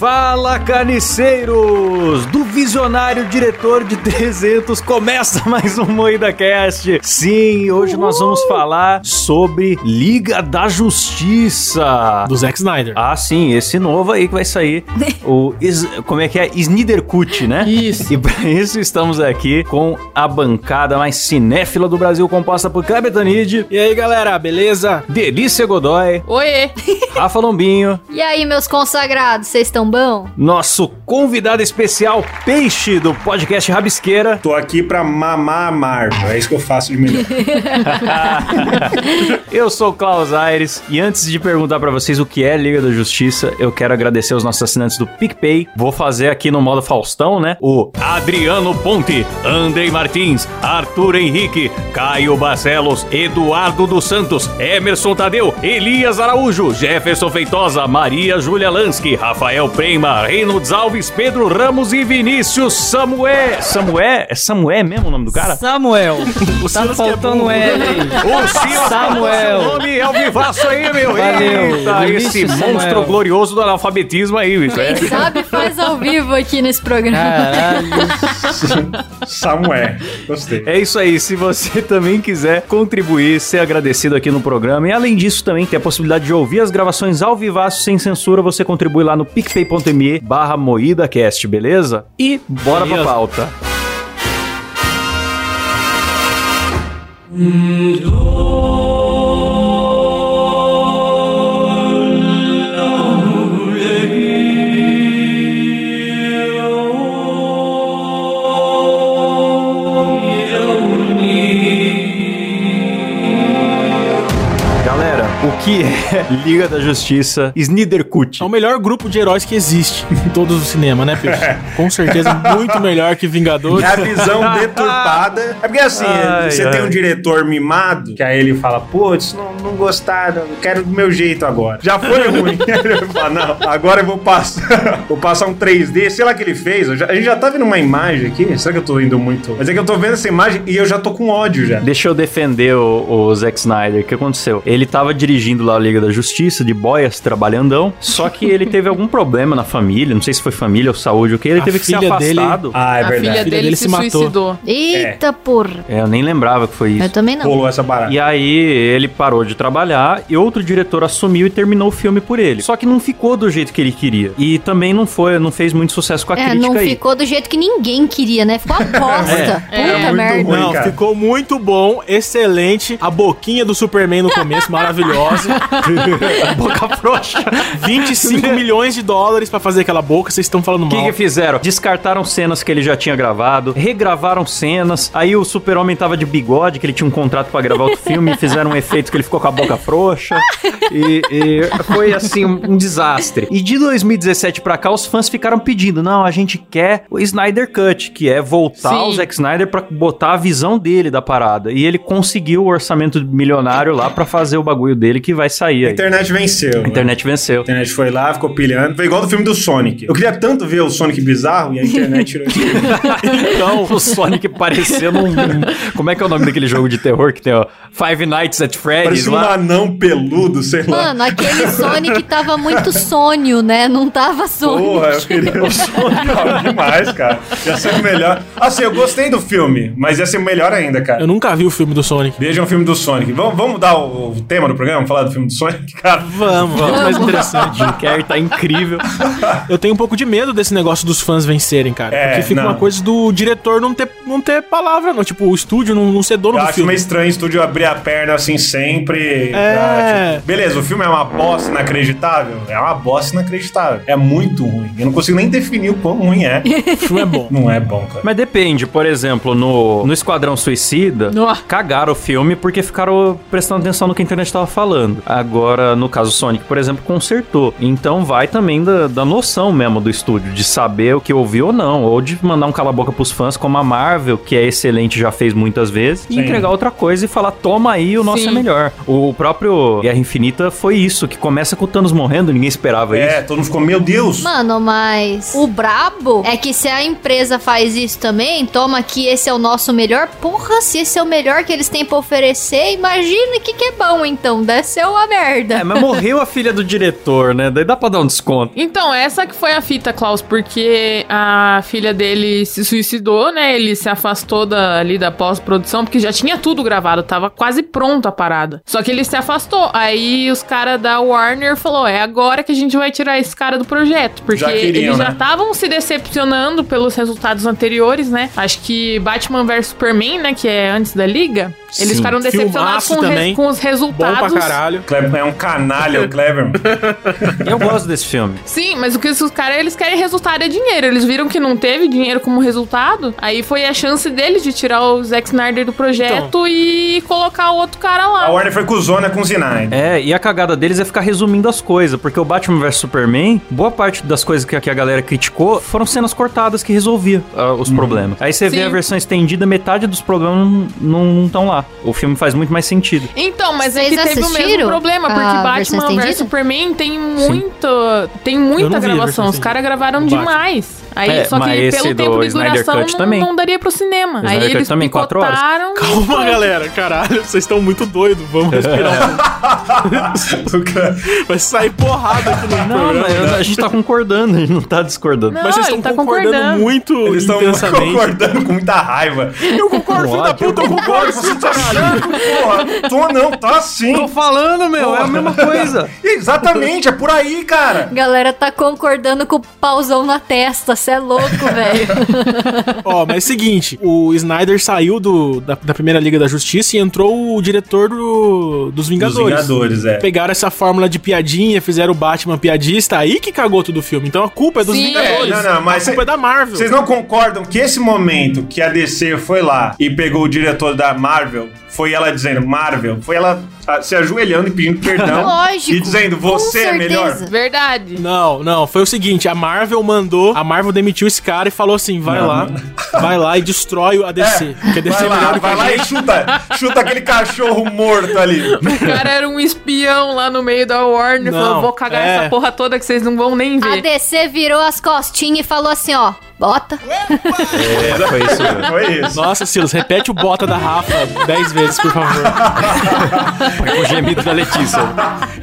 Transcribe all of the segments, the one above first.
Fala carniceiros! Do visionário diretor de 300 começa mais um Moída Cast. Sim, hoje nós vamos falar sobre Liga da Justiça. Do Zack Snyder. Ah, sim, esse novo aí que vai sair. o Is- como é que é? Snyder Cut, né? Isso. E para isso estamos aqui com a bancada mais cinéfila do Brasil, composta por Kleber Tanid, E aí, galera, beleza? Delícia Godoy, Oiê! Rafa Lombinho, E aí, meus consagrados, vocês estão bom? nosso convidado especial, Peixe, do podcast Rabisqueira. Tô aqui pra mamar a Marvel. É isso que eu faço de melhor. eu sou o Klaus Aires e antes de perguntar pra vocês o que é Liga da Justiça, eu quero agradecer aos nossos assinantes do PicPay. Vou fazer aqui no modo Faustão, né? O Adriano Ponte, Andrei Martins, Arthur Henrique, Caio Barcelos, Eduardo dos Santos, Emerson Tadeu, Elias Araújo, Jefferson Feitosa, Maria Júlia Lansky, Rafael Prema, Reynolds Alves, Pedro Ramos e Vinícius Samuel. Samuel? É Samuel mesmo o nome do cara? Samuel. tá Silas que é faltando. L aí. O Silas Samuel. Seu nome é o vivaço aí, meu. Valeu. Eita, esse Vinícius monstro Samuel. glorioso do analfabetismo aí, bicho. É. Quem sabe faz ao vivo aqui nesse programa. Caralho. Samuel. Gostei. É isso aí, se você também quiser contribuir, ser agradecido aqui no programa e além disso também ter a possibilidade de ouvir as gravações ao vivaço sem censura, você contribui lá no picpay.me barra moídacast, beleza? E bora pra Beleza. pauta. Galera, que é Liga da Justiça Snyder Cut? É o melhor grupo de heróis que existe em todos os cinemas, né, Peixe? Com certeza muito melhor que Vingadores. É a visão deturpada. É porque assim, Ai, você ai. tem um diretor mimado, que aí ele fala, putz, não, não gostaram, quero do meu jeito agora. Já foi ruim. Ele fala, não, agora eu vou passar, vou passar um 3D, sei lá o que ele fez. já- a gente já tá vendo uma imagem aqui. Será que eu tô indo muito? Mas é que eu tô vendo essa imagem e eu já tô com ódio já. Deixa eu defender o, o Zack Snyder. O que aconteceu? Ele tava dirigindo lá a Liga da Justiça, de boias, trabalhandão. Só que ele teve algum problema na família. Não sei se foi família ou saúde ou o que. Ele A teve que ser filha dele- afastado. Ah, é a verdade. filha filha dele, dele se, se matou. suicidou. Eita porra. É, eu nem lembrava que foi Eu isso. também não. Rolou essa barata. E aí ele parou de trabalhar e outro diretor assumiu e terminou o filme por ele. Só que não ficou do jeito que ele queria. E também não foi, não fez muito sucesso com a É, crítica não aí. ficou do jeito que ninguém queria, né? Ficou uma bosta. É, Puta muito merda. ruim. Não, ficou muito bom, excelente. A boquinha do Superman no começo, maravilhosa. Boca frouxa. 25 milhões de dólares pra fazer aquela boca, vocês estão falando O que, mal. que fizeram? Descartaram cenas que ele já tinha gravado, regravaram cenas. Aí o Super-Homem tava de bigode, que ele tinha um contrato pra gravar outro filme, e fizeram um efeito que ele ficou com a boca frouxa. E, e foi assim um, um desastre. E de 2017 pra cá, os fãs ficaram pedindo: não, a gente quer o Snyder Cut, que é voltar Sim. o Zack Snyder pra botar a visão dele da parada. E ele conseguiu o orçamento milionário lá pra fazer o bagulho dele que vai sair A aí. internet venceu. A internet venceu. A internet foi lá, ficou pilhando. Foi igual do filme do Sonic. Eu queria tanto ver o Sonic bizarro e a internet tirou esse filme. Então, o Sonic parecendo um. Como é que é o nome daquele jogo de terror que tem, ó? Five Nights at Freddy's Parecia um lá? anão peludo, sei lá. Mano, aquele Sonic tava muito sonho, né? Não tava sonho. Porra, eu queria o Sonic Cara, demais, cara. Ia ser o melhor. Assim, eu gostei do filme, mas ia ser melhor ainda, cara. Eu nunca vi o filme do Sonic. Vejam o filme do Sonic. Vamos, vamos mudar o, o tema do programa? Vamos falar do filme do Sonic, cara? Vamos, vamos. Mais interessante. Jim Carrey tá incrível. Eu tenho um pouco de medo desse negócio dos fãs vencerem, cara. É, porque fica não. uma coisa do diretor não ter, não ter palavra, não. Tipo, o estúdio não, não ser dono Eu do acho filme. meio estranho o estúdio abrir a perna assim sempre. É. pra, tipo, beleza, o filme é uma bosta inacreditável? É uma bosta inacreditável. É muito ruim. Eu não consigo nem definir o quão ruim é. O filme é bom. Não é bom, cara. Mas depende, por exemplo, no, no Esquadrão Suicida, Nó. cagaram o filme porque ficaram prestando atenção no que a internet tava falando. Agora, no caso Sonic, por exemplo, consertou. Então vai também da, da noção mesmo do estúdio, de saber o que ouviu ou não, ou de mandar um cala-boca pros fãs, como a Marvel que é excelente, já fez muitas vezes, e Sim. entregar outra coisa e falar, toma aí, o nosso Sim. é melhor. O próprio Guerra Infinita foi isso, que começa com o Thanos morrendo, ninguém esperava isso. É, todo mundo ficou, meu Deus. Mano, mas o brabo é que se a empresa faz isso também, toma que esse é o nosso melhor. Porra, se esse é o melhor que eles têm pra oferecer, imagina o que, que é bom então. Deve ser uma merda. É, mas morreu a filha do diretor, né? Daí dá pra dar um desconto. Então, essa que foi a fita, Klaus, porque a filha dele se suicidou, né? Ele se afastou da, ali da pós-produção, porque já tinha tudo gravado, tava quase pronto a parada. Só que ele se afastou. Aí os caras da Warner falou: é agora que a gente vai tirar esse cara do projeto. Porque Já queriam, eles já né? estavam se decepcionando pelos resultados anteriores, né? Acho que Batman vs Superman, né? Que é antes da Liga, eles Sim. ficaram decepcionados com, res- com os Bom resultados. Caralho. Kleber é um canalha, o Kleber. Eu gosto desse filme. Sim, mas o que esses caras, eles querem resultado é dinheiro. Eles viram que não teve dinheiro como resultado. Aí foi a chance deles de tirar o Zack Snyder do projeto e colocar o outro cara A lá. Warner foi cuzona com o Zinai. É, e a cagada deles é ficar resumindo as coisas, porque o Batman vs Superman, boa parte das coisas que, que a galera criticou foram cenas cortadas que resolvia ah, os problemas. Aí você vê a versão estendida, metade dos problemas não estão lá. O filme faz muito mais sentido. Então, mas é Vocês que teve o mesmo assistiram problema, a porque Batman vs? Superman tem muito. Tem muita gravação. Os caras gravaram demais. Aí, É, só que pelo do tempo de duração Cut não, também. não daria pro cinema. O Aí Cut eles também, quatro horas. Calma, galera. Caralho, vocês estão muito doidos. Vamos respirar. Cara- Vai sair porrada aqui no Não, programa. mas né? a gente tá concordando, a gente não tá discordando. Não, Mas vocês estão tá concordando, concordando. muito Eles estão intensamente. concordando com muita raiva. Eu concordo, filho da puta, eu concordo. Você tá chato, porra. Tô não, tá sim. Tô falando, meu, é a mesma coisa. Exatamente, é por aí, cara. Galera tá concordando com o pauzão na testa, cê é louco, velho. Ó, mas é o seguinte, o Snyder saiu do, da, da primeira Liga da Justiça e entrou o diretor do, dos Vingadores. Dos Vingadores, é. Pegaram essa fórmula de piadinha, fizeram o Batman piadista, aí que cagou todo o filme. Então a culpa é dos Sim. Vingadores. É, não, não, mas a culpa cê- é da Marvel. Vocês não concordam que esse momento que a DC foi lá e pegou o diretor da Marvel, foi ela dizendo Marvel, foi ela ah, se ajoelhando e pedindo perdão Lógico, e dizendo você é melhor? Verdade. Não, não, foi o seguinte, a Marvel mandou, a Marvel demitiu esse cara e falou assim, vai Não, lá, vai lá e destrói a DC. porque a DC Vai é lá, vai a lá e chuta, chuta aquele cachorro morto ali. O cara era um espião lá no meio da Warner. Não, falou: vou cagar é. essa porra toda que vocês não vão nem A ver. DC virou as costinhas e falou assim, ó, bota. É, foi isso mesmo. Foi isso. Nossa, Silas, repete o bota da Rafa 10 vezes, por favor. Foi o gemido da Letícia.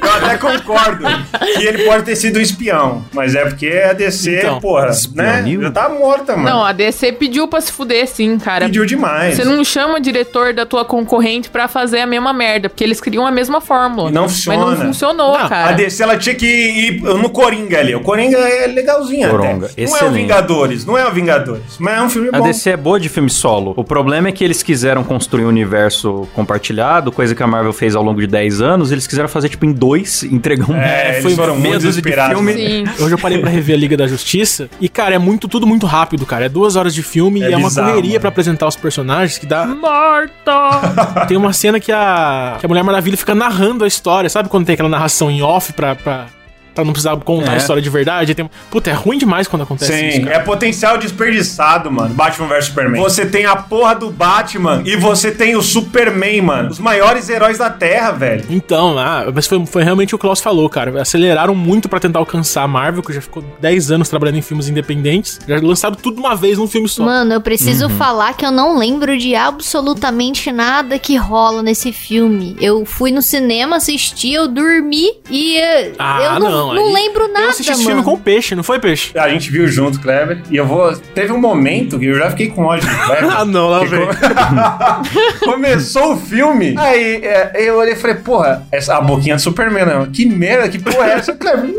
Eu até concordo que ele pode ter sido um espião, mas é porque a DC, Então, porra, né? Já tá morta, mano. Não, a DC pediu pra se fuder, sim, cara. Pediu demais. Você não chama diretor da tua concorrente pra fazer a mesma merda, porque eles criam a mesma fórmula. E não Mas funciona. não funcionou, Não, cara. A DC ela tinha que ir no Coringa ali. O Coringa é legalzinho Coronga, até. Não é o excelente. Vingadores, não é o Vingadores, mas é um filme A bom. DC é boa de filme solo. O problema é que eles quiseram construir um universo compartilhado, coisa que a Marvel fez ao longo de 10 anos. Eles quiseram fazer, tipo, em dois, entregar um... É, foi eles foram meia muito dúzia de filme. Sim. Hoje eu parei pra rever a Liga da Justiça e, cara, é muito tudo muito rápido, cara. É duas horas de filme É e é uma bizarro, correria pra apresentar os personagens que dá. Morta! Tem uma cena que a, que a Mulher Maravilha fica narrando a história, sabe quando tem aquela narração em off pra, pra, pra não precisar contar É. a história de verdade? Tem... Puta, é ruim demais quando acontece isso, Sim, é potencial desperdiçado, mano. Batman vs Superman. Você tem a porra do Batman e você tem o Superman, mano. Os maiores heróis da Terra, velho. Então, ah, mas foi, foi realmente o que o Klaus falou, cara. Aceleraram muito pra tentar alcançar a Marvel, que já ficou 10 anos trabalhando em filmes independentes. Já lançaram tudo uma vez num filme só. Mano, eu preciso Uhum. falar que eu não lembro de absolutamente nada que rola nesse filme. Eu fui no cinema assistir, eu dormi e eh, Ah, eu não, não, não aí- lembro nada, eu assisti esse mano. filme com o Peixe, não foi Peixe? A gente viu junto, Kleber. E eu vou. Teve um momento que eu já fiquei com ódio do Kleber. Ah, não, lá vem. Começou o filme. Aí é, eu olhei e falei, porra, essa, a boquinha do Superman, não. Que merda, que porra é essa? Kleber,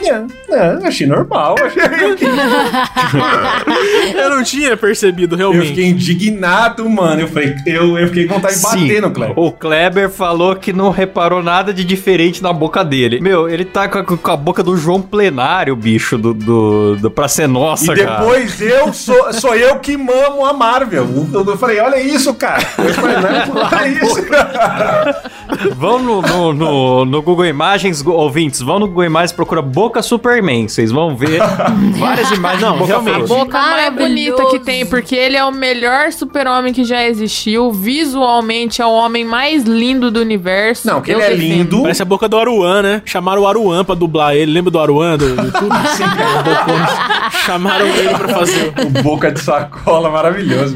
é, eu achei normal. Achei, eu, Eu não tinha percebido, eu realmente. fiquei indignado, mano. Eu falei, eu, eu fiquei com vontade de bater no Kleber. O Kleber falou que não reparou nada de diferente na boca dele. Meu, ele tá com, com com a boca do João Plenário, bicho, do, do, do Pra Ser Nossa, E depois eu sou, sou eu que mamo a Marvel. Eu, eu falei, olha isso, cara. Eu falei, não, olha isso. cara. Vão no, no, no, no Google Imagens, ouvintes, vão no Google Imagens, procura Boca Superman. Vocês vão ver várias imagens Não, Boca realmente. A boca mais Maravilhoso. bonita que tem, porque ele é o melhor super-homem que já existiu. Visualmente é o homem mais lindo do universo. Não, que ele é defendo. lindo. Parece a boca do Aruan, né? Chamaram o Aruan pra dublar ele. Lembra do Aruan do YouTube? Sim, cara. Bocões. Chamaram ele pra fazer. O boca de sacola maravilhoso.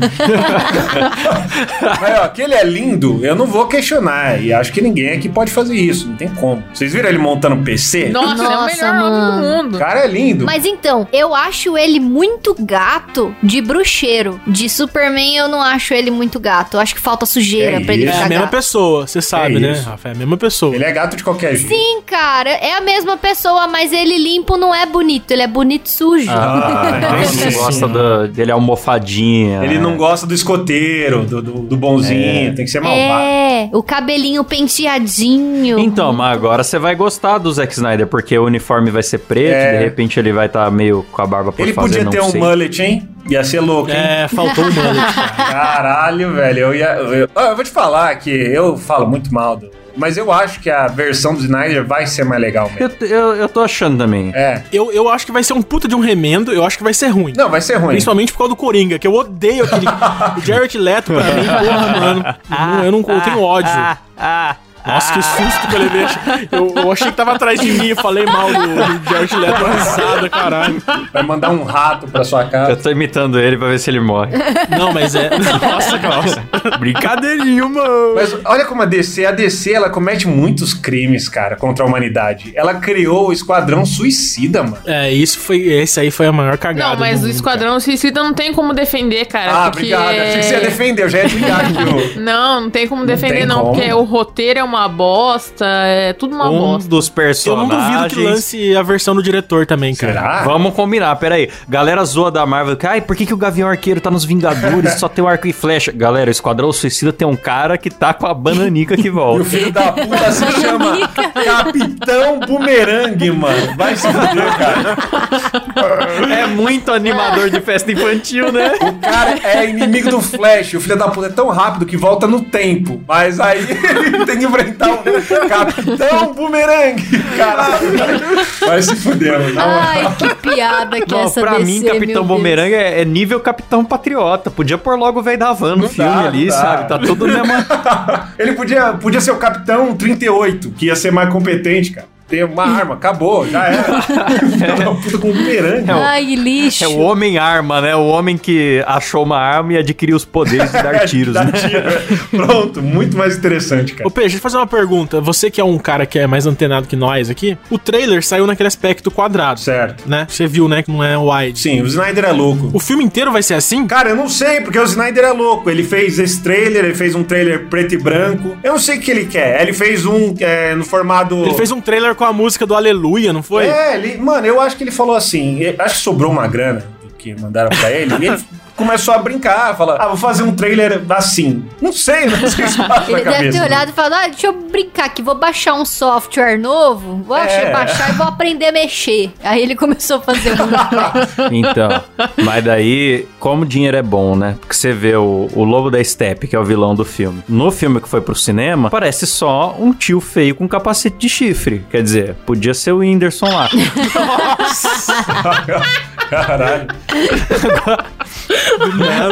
Mas, ó, que ele é lindo, eu não vou questionar. E acho que ninguém aqui pode fazer isso. Não tem como. Vocês viram ele montando PC? Nossa, é o Nossa, melhor mano. do O mundo. cara é lindo. Mas então, eu acho ele muito gato de bruxeiro. De Superman, eu não acho ele muito gato. Eu acho que falta sujeira É pra ele isso. É a mesma gato. pessoa, você sabe, É né, isso. Rafa? É a mesma pessoa. Ele é gato de qualquer jeito. Sim, cara, é a mesma pessoa, mas ele limpo não é bonito, ele é bonito sujo. Ah, você Nossa gosta do- dele almofadinha. Ele né? não gosta do escoteiro, do, do, do bonzinho. Tem que ser malvado. É, o cabelinho penteadinho. Então, mas agora você vai gostar do Zack Snyder, porque o uniforme vai ser preto, É. de repente ele vai estar meio com a barba por Ele fazer, podia não ter um mullet, hein? Ia ser louco, hein? É, faltou um mullet, cara. Caralho, velho. Eu, ia, eu, Ó, eu vou te falar que eu falo muito mal do. Mas eu acho que a versão do Snyder vai ser mais legal mesmo. Eu, eu, eu tô achando também. É. Eu, eu acho que vai ser um puta de um remendo, eu acho que vai ser ruim. Não, vai ser ruim. Principalmente por causa do Coringa, que eu odeio aquele. o Jared Leto, pra mim, porra, mano. Não, eu, não, eu tenho ódio. Ah, Nossa, que susto que eu levei. Eu, eu achei que tava atrás de mim e falei mal do, do Jared Leto risada, caralho. Vai mandar um rato pra sua eu casa. tô imitando ele pra ver se ele morre. Não, mas é. Nossa, nossa. Brincadeirinho, mano. Mas olha como a DC, a DC, ela comete muitos crimes, cara, contra a humanidade. Ela criou o Esquadrão Suicida, mano. É, isso foi. Esse aí foi a maior cagada. Não, mas do o mundo, Esquadrão Suicida não tem como defender, cara. ah, porque... obrigado. Achei que você ia defender, eu já ia ligar aqui. Não, não tem como Não defender, tem não, como. porque o roteiro é uma bosta, é tudo uma Um bosta. dos Eu personagens. não duvido que lance a versão do diretor também, cara. Será? Vamos combinar, peraí. Galera zoa da Marvel. que, Ai, por que, que o Gavião Arqueiro tá nos Vingadores e só tem o arco e flecha? Galera, o Esquadrão Suicida tem um cara que tá com a bananica que E o volta. filho da puta se chama Capitão Bumerangue, mano. Vai se fuder, cara. É muito animador de festa infantil, né? O cara é inimigo do Flash. O filho da puta é tão rápido que volta no tempo. Mas aí ele tem que enfrentar o Capitão Bumerangue. Caralho. Vai se fuder, mano. Ai, que piada que Não, essa pra DC, mim, Capitão. Bumerangue é, é nível Capitão Patriota. Podia pôr logo o velho da van no Não filme dá, ali, dá. sabe? Tá tudo mesmo. Ele podia, podia ser o Capitão 38, que ia ser mais competente, cara. Tem uma arma, acabou, já era. Filho da puta com um bumerangue. Ai, lixo. É o homem-arma, né? O homem que achou uma arma e adquiriu os poderes de dar tiros, Dá né? tiro. Pronto, muito mais interessante, cara. Ô, Peixe, deixa eu fazer uma pergunta. Você que é um cara que é mais antenado que nós aqui, o trailer saiu naquele aspecto quadrado, Certo. né? Você viu, né, que não é wide. Sim, o Snyder é louco. O filme inteiro vai ser assim? Cara, eu não sei, porque o Snyder é louco. Ele fez esse trailer, ele fez um trailer preto e branco. Eu não sei o que ele quer. Ele fez um é, no formato. Ele fez um trailer com a música do Aleluia, não foi? É, ele, mano, eu acho que ele falou assim. Acho que sobrou uma grana que mandaram pra ele. e ele começou a brincar, falar: Ah, vou fazer um trailer assim. Não sei, não sei se Ele deve ter cabeça. olhado e falado, ah, deixa eu brincar aqui, vou baixar um software novo, vou É. baixar e vou aprender a mexer. Aí ele começou a fazer um... Então, mas daí, como o dinheiro é bom, né? Porque você vê o, o Lobo da Steppe, que é o vilão do filme. No filme que foi pro cinema, parece só um tio feio com capacete de chifre. Quer dizer, podia ser o Whindersson lá. Caralho.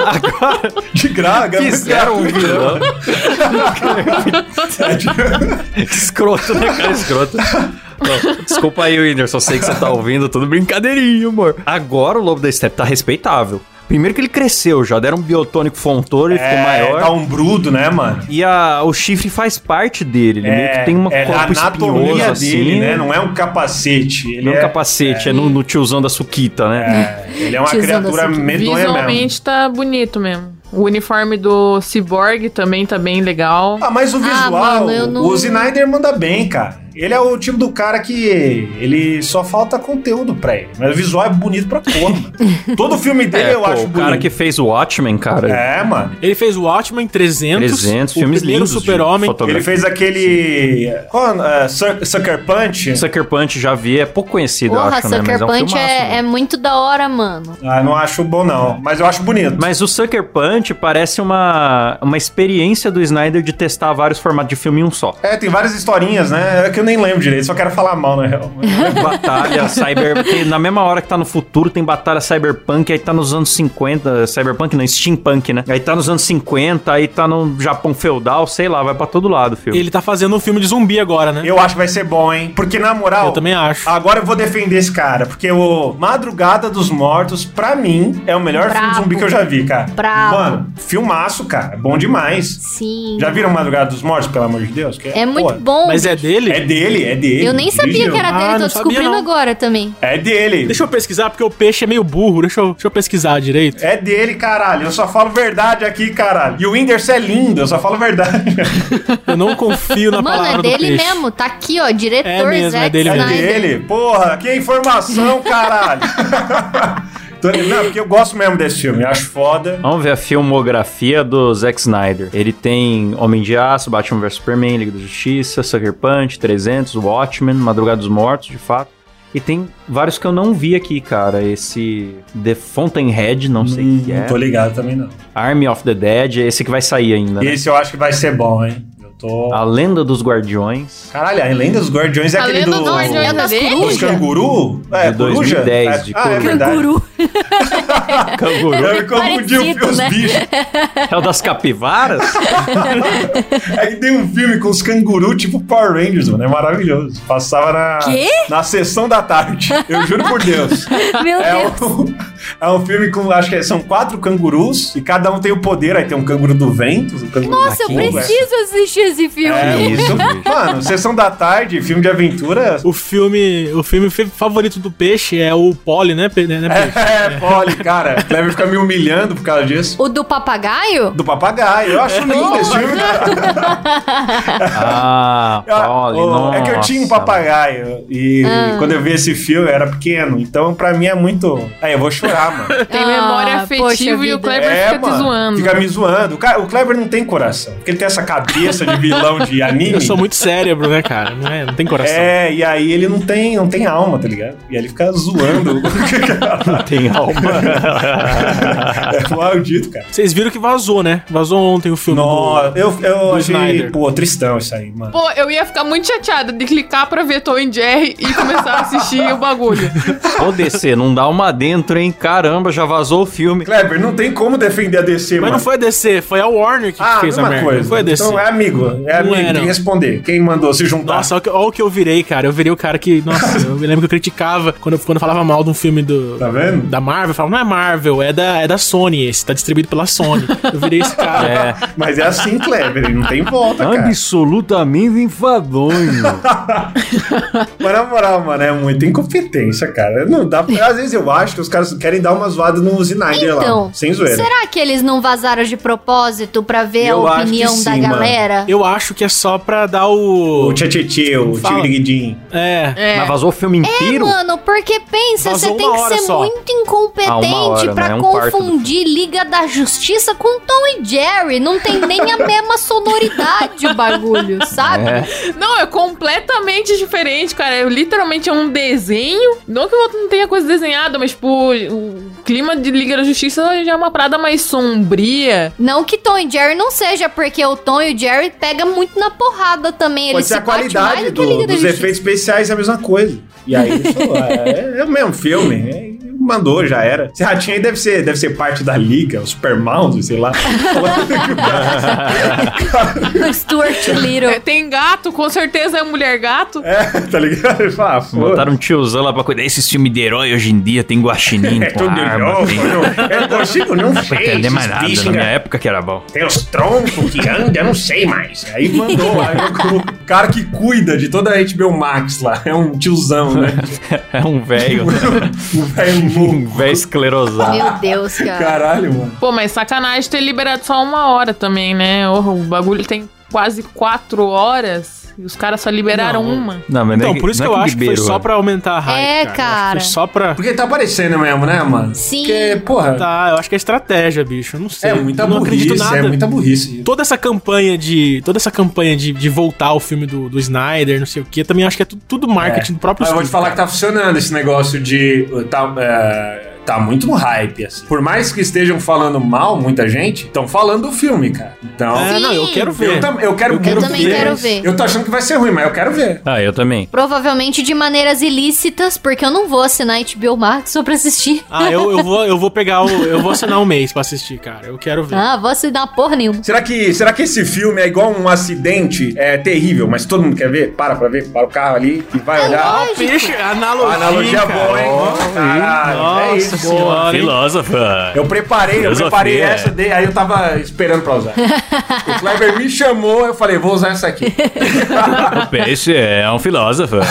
Agora De graga, fizeram um vilão. escroto, né, cara? Escroto. Não, desculpa aí, Whindersson. Sei que você tá ouvindo tudo brincadeirinho, amor. Agora o Lobo da Steppe tá respeitável. Primeiro que ele cresceu já, deram um biotônico fontouro, ele ficou É, maior. tá um brudo, né, mano? E a, o chifre faz parte dele. Ele meio que tem uma é a corpo anatomia espinhoso dele, assim. né? Não é um capacete. Ele Não é é um capacete, é, no, no tiozão da Suquita, né? É, ele é uma criatura medonha mesmo. Visualmente tá bonito mesmo. O uniforme do Cyborg também tá bem legal. Ah, mas o Ah, visual, mano, eu não- o Snyder manda bem, cara. Ele é o tipo do cara que ele só falta conteúdo pra ele. Mas o visual é bonito pra porra, mano. Todo filme dele É, eu pô, acho o bonito. cara que fez o Watchmen, cara. É, mano. Ele fez o Watchmen 300, 300 o filmes lindos Super-Homem. Ele fez aquele. Qual, Suck- Sucker Punch? Sucker Punch já vi, é pouco conhecido, eu Porra, acho, né? Sucker Mas é um Punch filmaço, é, né? é muito da hora, mano. Ah, não acho bom, não. Mas eu acho bonito. Mas o Sucker Punch parece uma, uma experiência do Snyder de testar vários formatos de filme em um só. É, tem várias historinhas, né? É que eu nem lembro direito, só quero falar mal, na real. Batalha cyber. porque na mesma hora que tá no futuro, tem batalha cyberpunk, aí tá nos anos 50. Cyberpunk não, steampunk, né? Aí tá nos anos 50, aí tá no Japão feudal, sei lá, vai pra todo lado o filme. Ele tá fazendo um filme de zumbi agora, né? Eu acho que vai ser bom, hein? Porque, na moral. Eu também acho. Agora eu vou defender esse cara, porque o Madrugada dos Mortos, pra mim, é o melhor filme de zumbi que eu já vi, cara. Brabo. Mano, filmaço, cara. É bom demais. Sim. Já viram Madrugada dos Mortos, pelo amor de Deus? Que É muito pô, bom. Mas é dele? É dele, é dele. Eu nem sabia Dirigiu. que era Ah, dele, tô não sabia, descobrindo não. agora também. É dele. Deixa eu pesquisar, porque o peixe é meio burro. Deixa eu, deixa eu pesquisar direito. É dele, caralho. Eu só falo verdade aqui, caralho. E o Whindersson é lindo, eu só falo verdade. Eu não confio na Mano, palavra é do dele peixe. mesmo. Tá aqui, ó. Diretor É mesmo, Zack é dele É mesmo. Snyder. dele? Porra, que informação, caralho. Não, porque eu gosto mesmo desse filme, acho foda. Vamos ver a filmografia do Zack Snyder. Ele tem Homem de Aço, Batman vs Superman, Liga da Justiça, Sucker Punch, 300, Watchmen, Madrugada dos Mortos, de fato. E tem vários que eu não vi aqui, cara. Esse The Fountainhead, não sei o que é. Não tô ligado também, não. Army of the Dead, esse que vai sair ainda, né? Esse eu acho que vai ser bom, hein? Tô. A Lenda dos Guardiões. Caralho, a Lenda dos Guardiões é A aquele Lenda do. dos Guardiões É das corujas. canguru? É, De coruja? 2010, É- de ah, é coruja. Canguru. Canguru. Eu confundi Parecido, os né? bichos. É o das capivaras? É que tem um filme com os canguru tipo Power Rangers, mano. É maravilhoso. Passava na, Quê? na sessão da tarde. Eu juro por Deus. Meu É Deus. um, é um filme com, acho que são quatro cangurus e cada um tem o poder. Aí tem um canguru do vento, um canguru Nossa, eu preciso assistir esse filme. É Isso. Mano, sessão da tarde, filme de aventura. O filme, o filme favorito do peixe é o Polly, né, pe- né, né, peixe? É, pole, cara. Clever fica me humilhando por causa disso. O do papagaio? Do papagaio. Eu acho lindo esse filme, cara. Ah, Eu- Polly, oh, é que eu tinha um papagaio e Ah. quando eu vi esse filme eu era pequeno, então pra mim é muito. Aí eu vou chorar, mano. Tem Ah, memória poxa afetiva e o. Kleber É, fica te mano, zoando. Fica me zoando. O, cara, Kleber não tem coração, porque ele tem essa cabeça de vilão de anime. Eu sou muito cérebro, né, cara? Não, é, não tem coração. É, e aí ele não tem, não tem alma, tá ligado? E aí ele fica zoando. Tem alma. é maldito, cara. Vocês viram que vazou, né? Vazou ontem o filme Nossa, do... eu, eu do achei, Snyder. pô, tristão isso aí, mano. Pô, eu ia ficar muito chateada de clicar pra ver Tom e Jerry e começar a assistir o bagulho. Ô, DC, não dá uma dentro, hein? Caramba, já vazou o filme. Kleber, não tem como defender a DC, Mas mano. não foi a DC, foi a Warner que ah, fez a mesma merda. coisa. Não foi a DC. Então é amigo, é Não amigo, é, tem que responder. Quem mandou se juntar? Nossa, olha o, que, olha o que eu virei, cara. Eu virei o cara que. Nossa, eu me lembro que eu criticava quando, eu- quando eu falava mal de um filme do. Tá vendo? Da Marvel, eu falava, não é Marvel, é da, é da Sony esse, tá distribuído pela Sony. Eu virei esse cara. É, Mas é assim, Kleber, não tem volta, cara. absolutamente enfadonho. Mas na moral, mano, é muita incompetência, cara. Não dá pra... Às vezes eu acho que os caras querem dar uma zoada no Snyder Então, lá. Sem zoeira. será que eles não vazaram de propósito pra ver Eu a opinião sim, da mano. galera? Eu acho que é só pra dar o. O Tchatchê, o Fala. Tigridin. É. É. Mas vazou o filme É, inteiro? mano, porque pensa, Vazou você tem que ser só. muito Ah, incompetente hora, pra né? Um confundir Liga da Justiça com Tom e Jerry. Não tem nem a mesma sonoridade o bagulho, sabe? É. Não, é completamente diferente, cara. É literalmente é um desenho. Não que o outro não tenha coisa desenhada, mas, tipo, o clima de Liga da Justiça já é uma parada mais sombria. Não que Tom e Jerry não seja, porque o Tom e o Jerry pega muito na porrada também. Pode Eles ser se a qualidade do dos efeitos especiais é a mesma coisa. E aí, é, é o mesmo filme. é, mandou, já era. Esse ratinho aí deve ser, deve ser parte da liga, o Super Mouse, sei lá. O Stuart Little. É, tem gato, com certeza é mulher gato. é, tá ligado? Ele fala, ah. Botaram um tiozão lá pra cuidar. Esses filmes de herói hoje em dia tem guaxinim É com tudo de arma. novo, tem... não, eu não consigo não Não sei. entender mais nada. bichos, Na minha época que era bom. Tem os troncos que andam, eu não sei mais. Aí mandou lá, o cara que cuida de toda a HBO Max lá. É um tiozão, né? É um velho. um velho um velho esclerosado. Meu Deus, cara. Caralho, mano. Pô, mas sacanagem ter liberado só uma hora também, né? Oh, o bagulho tem quase quatro horas. E os caras só liberaram Não. uma. Não, mas Então, é por isso que é eu acho que foi só pra aumentar a hype. É, que cara. Foi só pra. Porque tá aparecendo mesmo, né, mano? Sim. Porque, porra, Tá, eu acho que é estratégia, bicho. Eu não sei. é muita eu não acredito burrice, nada. é muita burrice. Toda essa campanha de. Toda essa campanha de, de voltar ao filme do, do Snyder, não sei o que, também acho que é tudo, tudo marketing do próprio Mas eu vou te falar que cara. tá funcionando esse negócio de. Tá, é, tá muito no hype, assim. Por mais que estejam falando mal, muita gente, estão falando do filme, cara. Então. É, não, eu quero ver. Eu, tam- eu quero Eu também ver. quero ver. Eu tô achando que vai ser ruim, mas eu quero ver. Ah, eu também. Provavelmente de maneiras ilícitas, porque eu não vou assinar HBO Max só pra assistir. Ah, eu, eu, vou, eu vou pegar o. Eu vou assinar um mês pra assistir, cara. Eu quero ver. Ah, vou assinar porra nenhuma. Será que, será que esse filme é igual um acidente é terrível, mas todo mundo quer ver? Para pra ver, para o carro ali e vai olhar. É lógico. Peixe, analogia. Analogia cara. boa, hein? Caralho, é Nossa isso. senhora. Filósofa. Eu preparei, eu Filosofia. preparei essa, dei- aí eu tava esperando pra usar. o Kleber me chamou, eu falei, vou usar essa aqui. O peixe é um filósofo.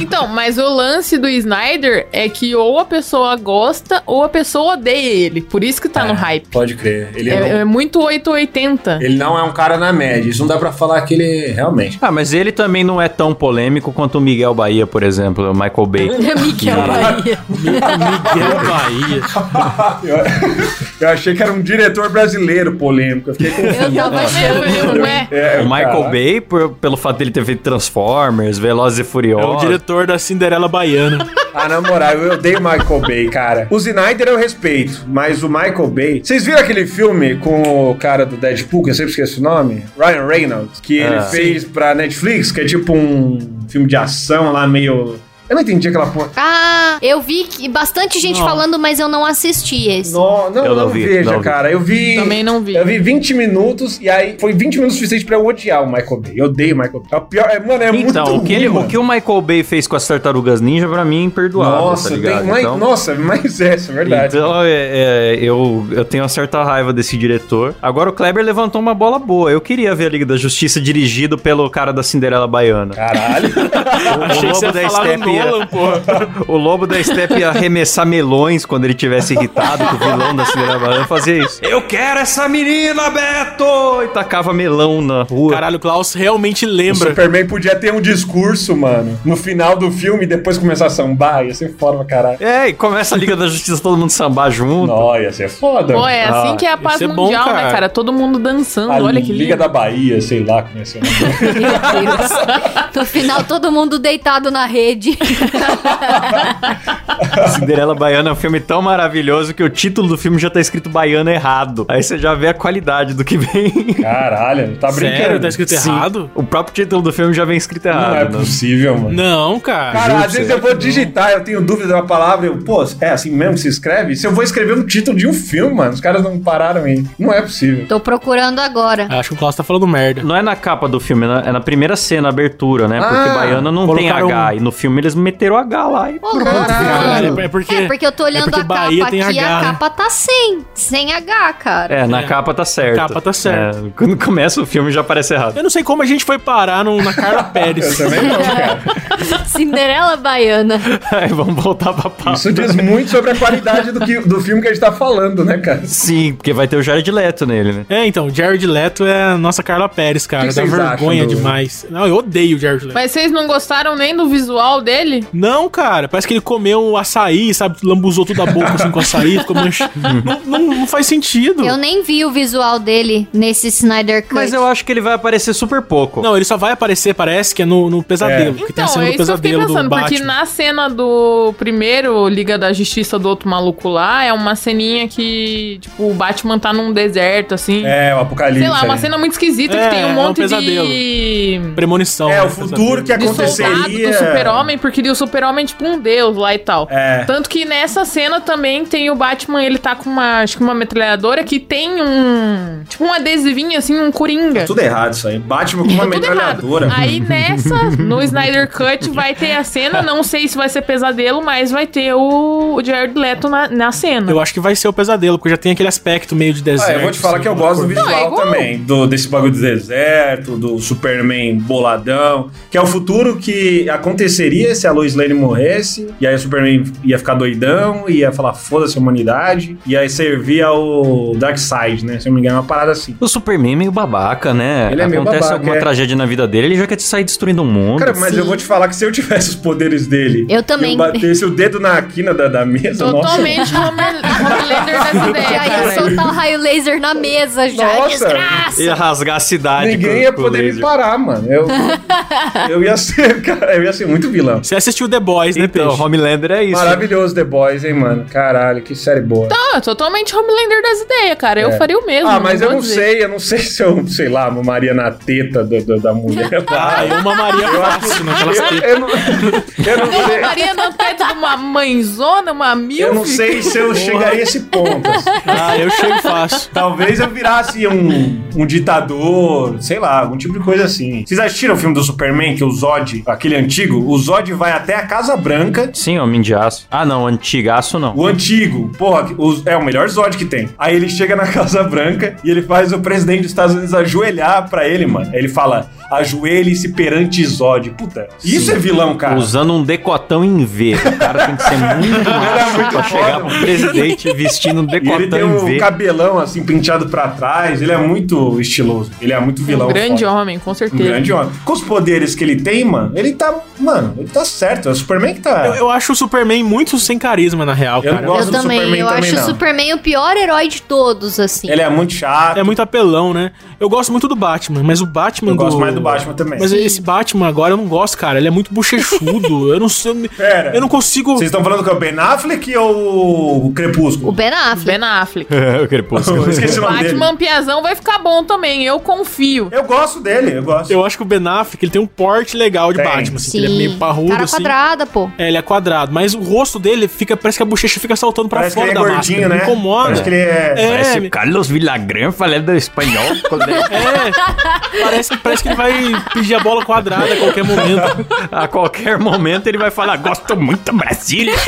Então, mas o lance do Snyder é que ou a pessoa gosta ou a pessoa odeia ele. Por isso que tá no hype. Pode crer. Ele, É, não, é muito 880. ele não é um cara na média. Isso não dá pra falar que ele realmente. Ah, mas ele também não é tão polêmico quanto o Miguel Bahia, por exemplo, o Michael Bay. Miguel Bahia. Miguel Bahia. Eu, eu achei que era um diretor brasileiro polêmico. Eu fiquei Eu confuso. tava achando. Não é? O Michael caralho. Bay, por- pelo fato dele ter feito Transformers, Velozes e É o Furiosos. diretor da Cinderela Baiana. Ah, na moral, eu odeio o Michael Bay, cara. O Snyder eu respeito, mas o Michael Bay. Vocês viram aquele filme com o cara do Deadpool, que eu sempre esqueço o nome? Ryan Reynolds, que ele Ah. fez pra Netflix, que é tipo um filme de ação lá meio. Eu não entendi aquela porra. Ah, eu vi que bastante gente Não. falando, mas eu não assisti esse. Não, não, Eu não não vi, veja, não vi. cara. Eu vi. Também não vi. Eu vi 20 minutos e aí foi 20 minutos suficiente pra eu odiar o Michael Bay. Eu odeio o Michael Bay. É o pior, é, mano, é Então, muito o que, ele- o que o Michael Bay fez com as tartarugas ninja, pra mim, é imperdoável, Nossa, tá ligado? tem, mas- então, nossa, mas é, isso é verdade. então, é, é, eu, eu tenho uma certa raiva desse diretor. Agora, o Kleber levantou uma bola boa. Eu queria ver a Liga da Justiça dirigido pelo cara da Cinderela Baiana. Caralho. O, Achei que você lobo ia da Steppe Nolan, porra. o lobo da Steppe ia arremessar melões quando ele tivesse irritado com o vilão da Cinderela Baiana fazia isso. Eu quero essa menina, Beto! E tacava melão na rua. Caralho, o Klaus realmente O lembra. Superman podia ter um discurso, mano, no final do filme e depois começar a sambar. Ia ser foda pra caralho. É, e começa a Liga da Justiça, todo mundo sambar junto. Não, ia ser foda. Pô, é assim Ah, que é a paz ser bom, mundial, né, cara. cara? Todo mundo dançando, a olha que Liga lindo. da Bahia, sei lá como é. Meu Deus. No final, todo mundo deitado na rede. Cinderela Baiana é um filme tão maravilhoso que o título do filme já tá escrito Baiana errado. Aí você já vê a qualidade do que vem. Caralho, tá brincando. Sério, tá escrito Sim. errado? O próprio título do filme já vem escrito errado. Não é né? possível, mano. Não, cara. Cara, Juro às vezes eu vou digitar, eu tenho dúvida da palavra, eu, pô, é assim mesmo que se escreve? Se eu vou escrever um título de um filme, mano, os caras não pararam aí. Não é possível. Tô procurando agora. Acho que o Klaus tá falando merda. Não é na capa do filme, é na- é na primeira cena, abertura, né? Porque Ah, Baiana não tem H. um- E no filme eles meteram H lá e louco. Caralho, é porque. É, porque eu tô olhando porque a Bahia capa tem aqui, H, a né? capa tá sem. Sem H, cara. É, na É. capa tá certo. capa tá certo. É, quando começa o filme já aparece errado. Eu não sei como a gente foi parar no- na Carla Pérez. Eu também não, cara. Cinderela Baiana. Aí vamos voltar pra pauta. Isso diz muito sobre a qualidade do, que, do filme que a gente tá falando, né, cara? Sim, porque vai ter o Jared Leto nele, né? É, então, Jared Leto é a nossa Carla Pérez, cara. O que Dá vergonha acham do- demais. Não, eu odeio o Jared Leto. Mas vocês não gostaram nem do visual dele? Não, cara, parece que ele comeu um açaí, sabe? Lambuzou toda a boca assim com açaí, ficou mancha... não, não, não faz sentido. Eu nem vi o visual dele nesse Snyder Cut. Mas eu acho que ele vai aparecer super pouco. Não, ele só vai aparecer, parece que é no, no pesadelo. Porque tem a Então, cena é do isso que eu fiquei pesadelo do pensando, porque na cena do primeiro Liga da Justiça do outro maluco lá, é uma ceninha que, tipo, o Batman tá num deserto, assim. É, o apocalipse. Sei lá, uma aí. cena muito esquisita É, que tem é um um monte pesadelo. de. Premonição. É, né, o futuro que De soldado aconteceria. do super-homem, porque o super-homem tipo um deus lá e tal. É. Tanto que nessa cena também tem o Batman, ele tá com uma, acho que uma metralhadora que tem um, tipo um adesivinho assim, um coringa. Tudo errado isso aí. Batman com uma Tá metralhadora. Aí nessa, no Snyder Cut, vai ter a cena. Não sei se vai ser pesadelo, mas vai ter o, o Jared Leto na, na cena. Eu acho que vai ser o pesadelo, porque já tem aquele aspecto meio de deserto. Ah, eu vou te falar assim, que eu gosto do visual Não, é igual. também. Do, desse bagulho do deserto, do Superman boladão. Que é o futuro que aconteceria se a Lois Lane morresse, e aí o Superman ia ficar doidão, ia falar foda-se a humanidade, e aí servia ao Darkseid, né? Se eu não me engano, é uma parada assim. O Superman é meio babaca, né? Ele é meio Acontece babaca, alguma é. tragédia na vida dele, ele já quer sair destruindo o mundo. Cara, mas Sim. eu vou te falar que se eu tivesse os poderes dele, Eu também. eu batesse o dedo na quina da, da mesa, nossa. Totalmente Homer- Homelander dessa ideia, Já ia soltar o raio laser na mesa já. Nossa. Desgraça! Ia rasgar a cidade Ninguém com- ia poder me parar, mano. Eu, eu ia ser, cara, eu ia ser muito vilão. Você assistiu The Boys, né, Então, Peixe? Homelander é isso. Maravilhoso The Boys, hein, mano. Caralho, que série boa. É totalmente Homelander das ideias, cara. Eu É. faria o mesmo. Ah, mas eu não dizer. sei, eu não sei se eu, sei lá, mamaria na teta do- do- da mulher. Ah, eu mamaria fácil naquelas eu, tetas. eu não, eu não Eu sei. Maria no teto de uma mãezona, uma milf. Eu não sei se eu chegaria a esse ponto. assim. Ah, eu chego fácil. Talvez eu virasse um, um ditador, sei lá, algum tipo de coisa assim. Vocês assistiram o filme do Superman, que o Zod, aquele antigo? O Zod vai até a Casa Branca Sim, Homem de Aço. Ah, não, antigaço não. O antigo, porra, o- é o melhor Zod que tem. Aí ele chega na Casa Branca e ele faz o presidente dos Estados Unidos ajoelhar pra ele, mano. Aí ele fala: ajoelhe-se perante Zod. Puta, isso é vilão, cara. Usando um decotão em V. O cara tem que ser muito macho muito pra chegar pro presidente vestindo um E ele decotão tem em um V. cabelão assim, penteado pra trás. Ele é muito estiloso. Ele é muito vilão. Um grande foda. homem, com Um certeza. grande homem. Com os poderes que ele tem, mano, ele tá. Mano, ele tá certo. É o Superman que tá. Eu, eu acho o Superman muito sem carisma, na real, Eu cara. gosto Eu do também, Superman eu também, acho não. o Superman o pior herói de todos, assim. Ele é muito chato. É muito apelão, né? Eu gosto muito do Batman, mas o Batman Eu do... gosto mais do Batman também. Mas esse Batman agora eu não gosto, cara. Ele é muito bochechudo. eu não sei. Pera. Eu não consigo. Vocês estão falando que é o Ben Affleck ou o Crepúsculo? O Ben Affleck. Ben Affleck. Eu crepúsculo. Eu esqueci o nome dele. Batman Piazão vai ficar bom também, eu confio. Eu gosto dele, eu gosto. Eu acho que o Ben Affleck ele tem um porte legal de Tem. Batman, assim, Sim. ele é meio parrudo, Cara assim. quadrada, pô. É, ele é quadrado, mas o rosto dele fica, parece que a bochecha fica saltando pra Parece que fora ele é da gordinho, máscara. né? Me incomoda. Parece que ele é. É, Parece me- o Carlos Villagrán falando espanhol. é. Parece, parece que ele vai pedir a bola quadrada a qualquer momento. A qualquer momento ele vai falar: Gosto muito da Brasília.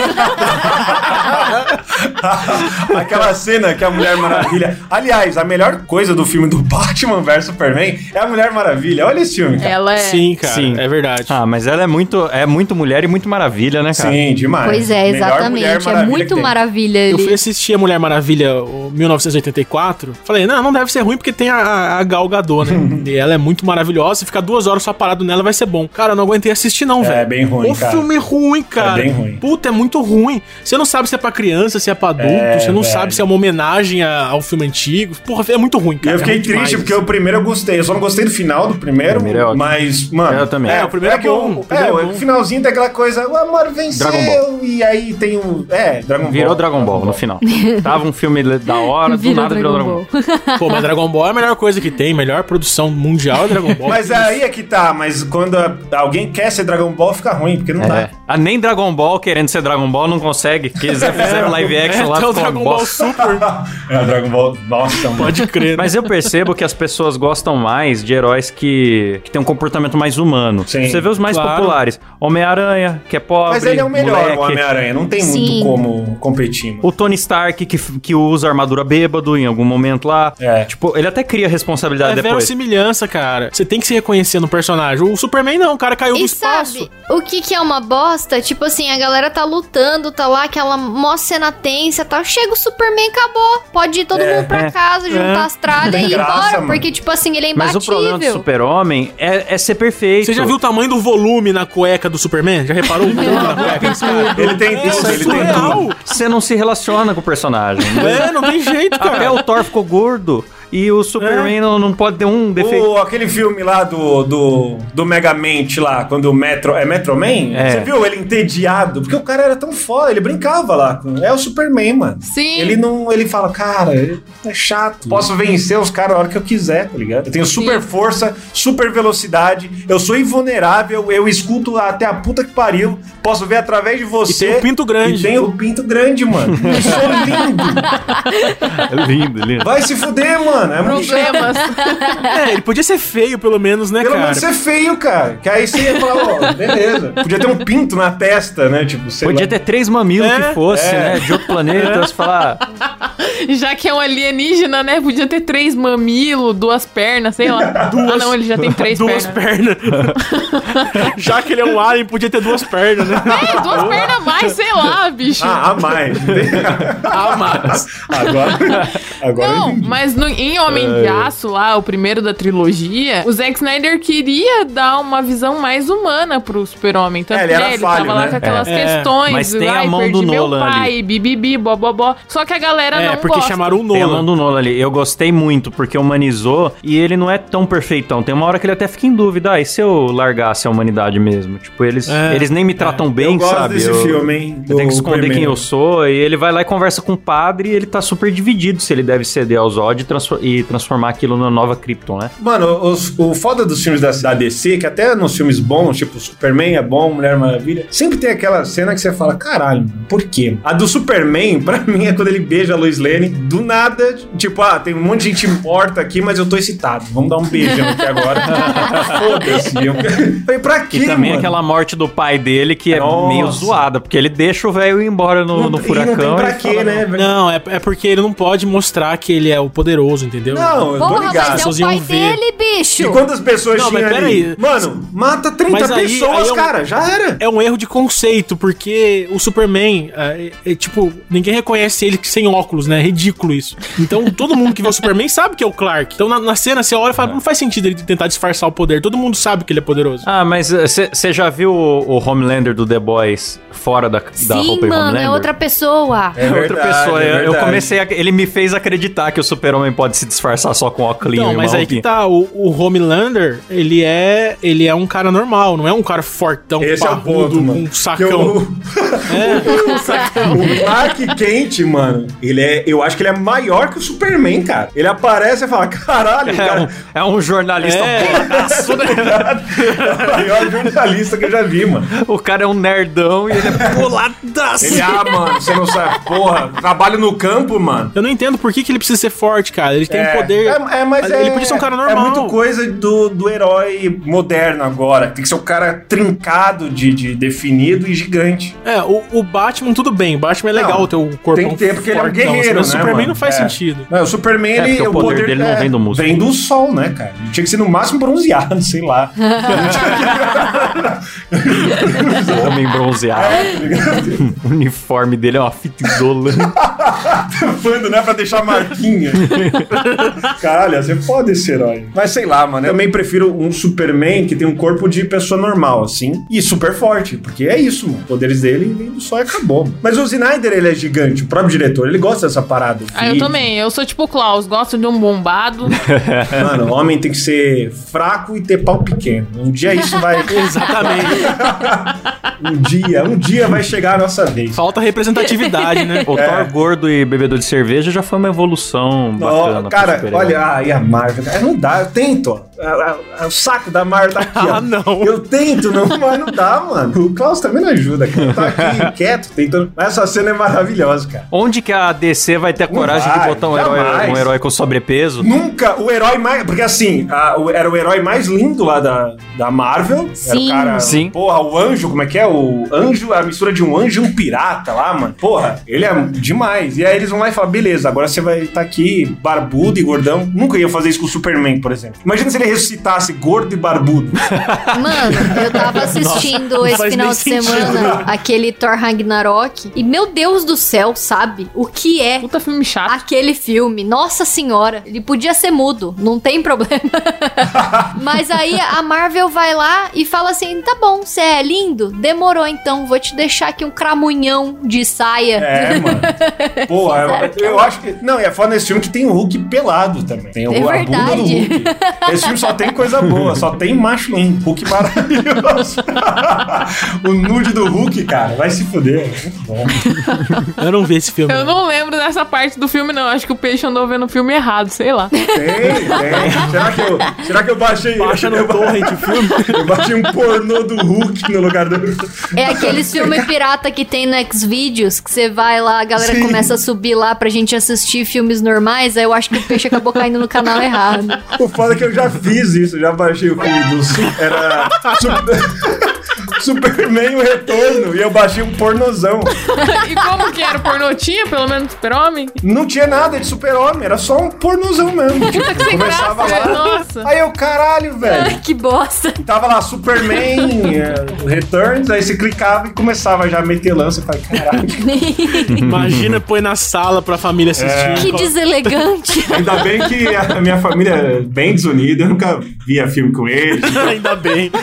Aquela cena que a Mulher Maravilha. Aliás, a melhor coisa do filme do Batman vs Superman é a Mulher Maravilha. Olha esse filme, cara. Ela é. Sim, cara, Sim. é verdade. Ah, mas ela é muito, é muito mulher e muito maravilha, né, cara? Sim, demais. Pois é, exatamente. É muito maravilha Eu fui assistir a Mulher Maravilha o 1984. Falei, não, não deve ser ruim porque tem a, a, Gal Gadot, né? e ela é muito maravilhosa. Se ficar duas horas só parado nela vai ser bom. Cara, eu não aguentei assistir, não, É, velho. bem ruim, O cara. filme é ruim, cara. bem ruim. Puta, é muito ruim. Você não sabe se é pra criança, se é pra adulto. É, você não velho. sabe se é uma homenagem a- ao filme antigo. Porra, é muito ruim, E cara. eu fiquei é triste demais. porque o primeiro eu gostei. Eu só não gostei do final do primeiro. Primeiro é mas, mano. Eu também. É, É, o primeiro é que bom, o- o primeiro é, é o bom. Finalzinho tem aquela coisa, o amor venceu. Dragon Ball. E aí tem o. É, Dragon Ball. Virou Dragon Ball no final. Tava um filme da hora, do Virou nada virou Dragon Ball. Pô, mas Dragon Ball é a melhor coisa que tem. Melhor produção mundial é Dragon Ball. Mas aí é que tá, mas quando a- alguém quer ser Dragon Ball, fica ruim, porque não É. dá. Ah, nem Dragon Ball, querendo ser Dragon Ball, não consegue. Quiser fizeram live action lá, é, ficou o uma Dragon Ball bosta. Super. É, Dragon Ball. Nossa, mano. Pode crer. né? Mas eu percebo que as pessoas gostam mais de heróis que, que têm um comportamento mais humano. Sim. Você vê os mais Claro. populares. Homem-Aranha, que é pobre, Mas ele é o melhor, moleque. o Homem-Aranha. Não tem Sim. muito como competir, mano. O Tony Stark, que, que usa armadura bêbado em algum momento lá. É. Tipo, ele até cria responsabilidade É depois. verossimilhança, cara. Você tem que se reconhecer no personagem. O Superman não, o cara caiu do E espaço. sabe, o que que é uma bosta? Tipo assim, a galera tá lutando, tá lá, aquela mó cena tensa, tal. Chega o Superman, acabou. Pode ir todo É, mundo pra é. casa, juntar É. as tralhas e ir graça, embora. mano. Porque, tipo assim, ele é Mas imbatível. o problema do super-homem é, é ser perfeito. Você já viu o tamanho do volume na cueca do Superman? Já reparou? Ele tem tudo, ele tem surreal. tudo. Você não se relaciona com o personagem. É, não tem jeito, Até cara. o Thor ficou gordo e o Superman não, não pode ter um defeito. O, aquele filme lá do, do, do Megamente lá, quando o Metro. É Metro Man? É. Você viu ele entediado? Porque o cara era tão foda, ele brincava lá. É o Superman, mano. Sim. Ele não. Ele fala, cara, é chato. Posso vencer os caras a hora que eu quiser, tá ligado? Eu tenho super força, super velocidade, eu sou invulnerável, eu escuto até a puta que pariu, posso ver através de você. E tem o pinto grande. E tem o pinto grande, mano. Eu sou lindo. lindo, lindo. Vai se fuder, mano. Mano. É. Problemas. É, ele podia ser feio, pelo menos, né, Pelo cara? menos ser feio, cara. Que aí você ia falar, ó, beleza. Podia ter um pinto na testa, né? Tipo, sei Podia lá. ter três mamilos É, que fosse, é. né? De outro planeta. Você falar, Já que é um alienígena, né? Podia ter três mamilos, duas pernas, sei lá. Ah, não, ele já tem três duas pernas. pernas. Já que ele é um alien, podia ter duas pernas, né? É, duas pernas a mais, sei lá, bicho. Ah, a mais. Ah, mas... agora. Agora Não, mas no- em Homem de Aço, lá, o primeiro da trilogia, o Zack Snyder queria dar uma visão mais humana pro super-homem. Tanto É, ele que era ele falho, tava lá né? com aquelas É. questões. Mas tem a mão perdi do meu Nolan pai, ali. bibibi, bobobó. Só que a galera É, não porque gosta. chamaram o Tem a mão Nolan. do Nolan ali. Eu gostei muito, porque humanizou e ele não é tão perfeitão. Tem uma hora que ele até fica em dúvida. Ah, e se eu largasse a humanidade mesmo? Tipo, eles, É, eles nem me tratam bem, eu gosto sabe? desse eu, filme, hein? Eu tenho que esconder quem eu sou. E ele vai lá e conversa com o padre e ele tá super dividido se ele deve ceder ao Zod e, transfor- e transformar aquilo na nova Krypton, né? Mano, os- o foda dos filmes da, da DC, que até nos filmes bons, tipo Superman é bom, Mulher Maravilha, sempre tem aquela cena que você fala, caralho, por quê? A do Superman, pra mim, é quando ele beija a Lois Lane, do nada, tipo, ah, tem um monte de gente morta aqui, mas eu tô excitado, vamos dar um beijão aqui agora. Foda-se. Eu falei, pra quê, E também mano? aquela morte do pai dele que é Nossa. meio zoada, porque ele deixa o velho ir embora no, Não- no e furacão. não tem pra quê, fala, né? Não, é, é porque ele não pode mostrar que ele é o poderoso, entendeu? Não, eu tô Porra, ligado. mas é o pai ver. dele, bicho. E quantas pessoas Não, mas tinham ali? Mano, mata 30 Mas aí- pessoas, aí é um- cara, já era. É um erro de conceito, porque o Superman, é, é, tipo, ninguém reconhece ele sem óculos, né? É ridículo isso. Então, todo mundo que vê o Superman sabe que é o Clark. Então, na, na cena, você olha e fala, não faz sentido ele tentar disfarçar o poder. Todo mundo sabe que ele é poderoso. Ah, mas você já viu o, o Homelander do The Boys fora da, da Sim, roupa e mano, Homelander? é outra pessoa. É outra verdade, pessoa. é Eu- eu comecei a, Ele me fez acreditar que o super-homem pode se disfarçar só com óculos Não, e mas aí que tá, o, o Homelander, ele é, ele é um cara normal, não é um cara fortão, Esse é o parrudo, ponto, mano. com um Que sacão. o- O Clark Kent, mano, ele é. Eu acho que ele é maior que o Superman, cara. Ele aparece e fala: caralho, É cara. um, é um jornalista É. né? É o maior jornalista que eu já vi, mano. O cara é um nerdão e ele é boladaço. Ele, ah, mano, você não sabe. Porra, trabalho no campo, mano. Eu não entendo por que, que ele precisa ser forte, cara. Ele tem é, poder. É, é, mas ele é, podia ser um cara É normal. muito coisa do, do herói moderno agora. Tem que ser um cara trincado, de, de definido e gigante. É, o, o Batman, tudo bem. O Batman é legal Não, ter o corpo tem que ter, porque ele é um guerreiro, Mas o né, Superman mano? não faz É. sentido. Não, o Superman, É, ele. o poder dele não vem do músculo. Vem do sol, né, cara? Ele tinha que ser no máximo bronzeado, sei lá. Também bronzeado. o uniforme dele é uma fita isolante. Tampando, né? Pra deixar a marquinha. Caralho, você pode esse herói. Mas sei lá, mano. Eu também prefiro um Superman que tem um corpo de pessoa normal, assim. E super forte. Porque é isso, mano. Os poderes dele vem do sol e acabou. mano. Mas o Snyder, ele é gigante. O próprio diretor, ele gosta dessa parada. Ah, eu também. Eu sou tipo o Klaus, gosto de um bombado. Mano, o homem tem que ser fraco e ter pau pequeno. Um dia isso vai. Exatamente. um dia, um dia vai chegar a nossa vez. Falta representatividade, né? O É. Thor gordo e bebedor de cerveja já foi uma evolução bacana. Cara, olha, ai, a Marvel. cara, Não dá, eu tento, ó. O saco da Marvel tá aqui, ó. Ah, não. Eu tento, não, mas não dá, mano. O Klaus também não ajuda, cara. Tá aqui quieto, tentando. Mas essa cena é maravilhosa, cara. Onde que a DC vai ter a coragem vai, de botar um herói, um herói com sobrepeso? Nunca o herói mais. Porque assim, a- o- era o herói mais lindo lá da, da Marvel. Era o Sim. cara. Sim. Porra, o anjo, como é que é? O anjo, a mistura de um anjo e um pirata lá, mano. Porra, ele é demais. E aí eles vão lá e falam: beleza, agora você vai estar aqui barbudo e gordão. Nunca ia fazer isso com o Superman, por exemplo. Imagina se ele ressuscitasse gordo e barbudo. Mano, eu tava assistindo não esse final de sentido. semana aquele Thor Ragnarok. E meu Deus do céu, sabe? O que é Puta filme chato. aquele filme? Nossa senhora, ele podia ser mudo, não tem problema. Mas aí a Marvel vai lá e fala assim: tá bom, você é lindo? Demorou então, vou te deixar aqui um cramunhão de saia. É, mano. Porra, eu, Fizeram eu acho que. Não, e é foda nesse filme que tem o Hulk pelado também. Tem o, É a bunda do verdade. Hulk. Esse filme filme só tem coisa boa, só tem macho lindo. Hulk maravilhoso. o nude do Hulk, cara, vai se fuder. Muito bom. Eu não vi esse filme. Eu não lembro dessa parte do filme, não. Acho que o peixe andou vendo o filme errado, sei lá. Tem, tem. Será que eu, será que eu baixei... Baixa no eu, torrent o filme. eu baixei um pornô do Hulk no lugar do... É aqueles filmes pirata que tem no Xvideos, que você vai lá, a galera Sim. começa a subir lá pra gente assistir filmes normais, aí eu acho que o peixe acabou caindo no canal errado. O foda é que eu já fiz isso, já baixei o filme do... Era... Su- Superman o Retorno, e eu baixei um pornozão. e como que era o pornô? Tinha pelo menos super-homem? Não tinha nada de super-homem, era só um pornozão mesmo. Tipo, começava graça, lá... nossa. Aí eu, caralho, velho. Ai, que bosta. Tava lá Superman, eh, Returns, aí você clicava e começava já a meter lança. Eu falei, caralho. Imagina põe na sala pra família assistir. Que deselegante. Ainda bem que a minha família é bem desunida, nunca via filme com eles. Ainda bem.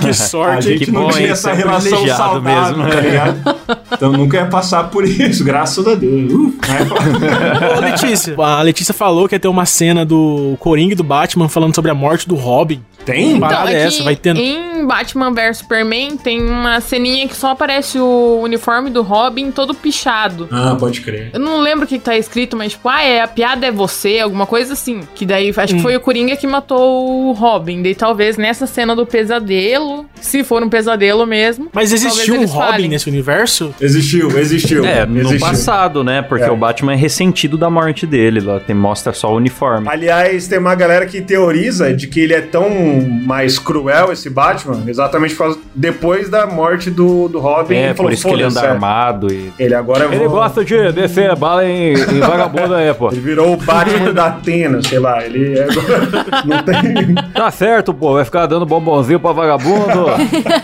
Que A sorte. gente que não bom, tinha essa relação saudável, mesmo. tá ligado? Então nunca ia passar por isso, graças a Deus. Uh, Ô, Letícia. A Letícia falou que ia ter uma cena do Coringa e do Batman falando sobre a morte do Robin. Tem? Parada é essa, vai tendo. Em Batman vs Superman tem uma ceninha que só aparece o uniforme do Robin todo pichado. Ah, pode crer. Eu não lembro o que tá escrito, mas tipo, ah, é, a piada é você, alguma coisa assim. Que daí acho que foi o Coringa que matou o Robin. Daí talvez nessa cena do pesadelo, se for um pesadelo mesmo. Mas existiu um Robin falem. nesse universo? Existiu, existiu. É, no existiu. passado, né? Porque É. o Batman é ressentido da morte dele. Lá tem, mostra só o uniforme. Aliás, tem uma galera que teoriza de que ele é tão mais cruel, esse Batman, exatamente por causa- depois da morte do, do Robin. É, ele falou, por isso que ele anda "Foda-se, é." armado e. Ele agora Ele vou- gosta de descer bala em, em vagabundo aí, pô. Ele virou o Batman da Atena, sei lá. Ele é agora não tem. Tá certo, pô. Vai ficar dando bombonzinho pra vagabundo.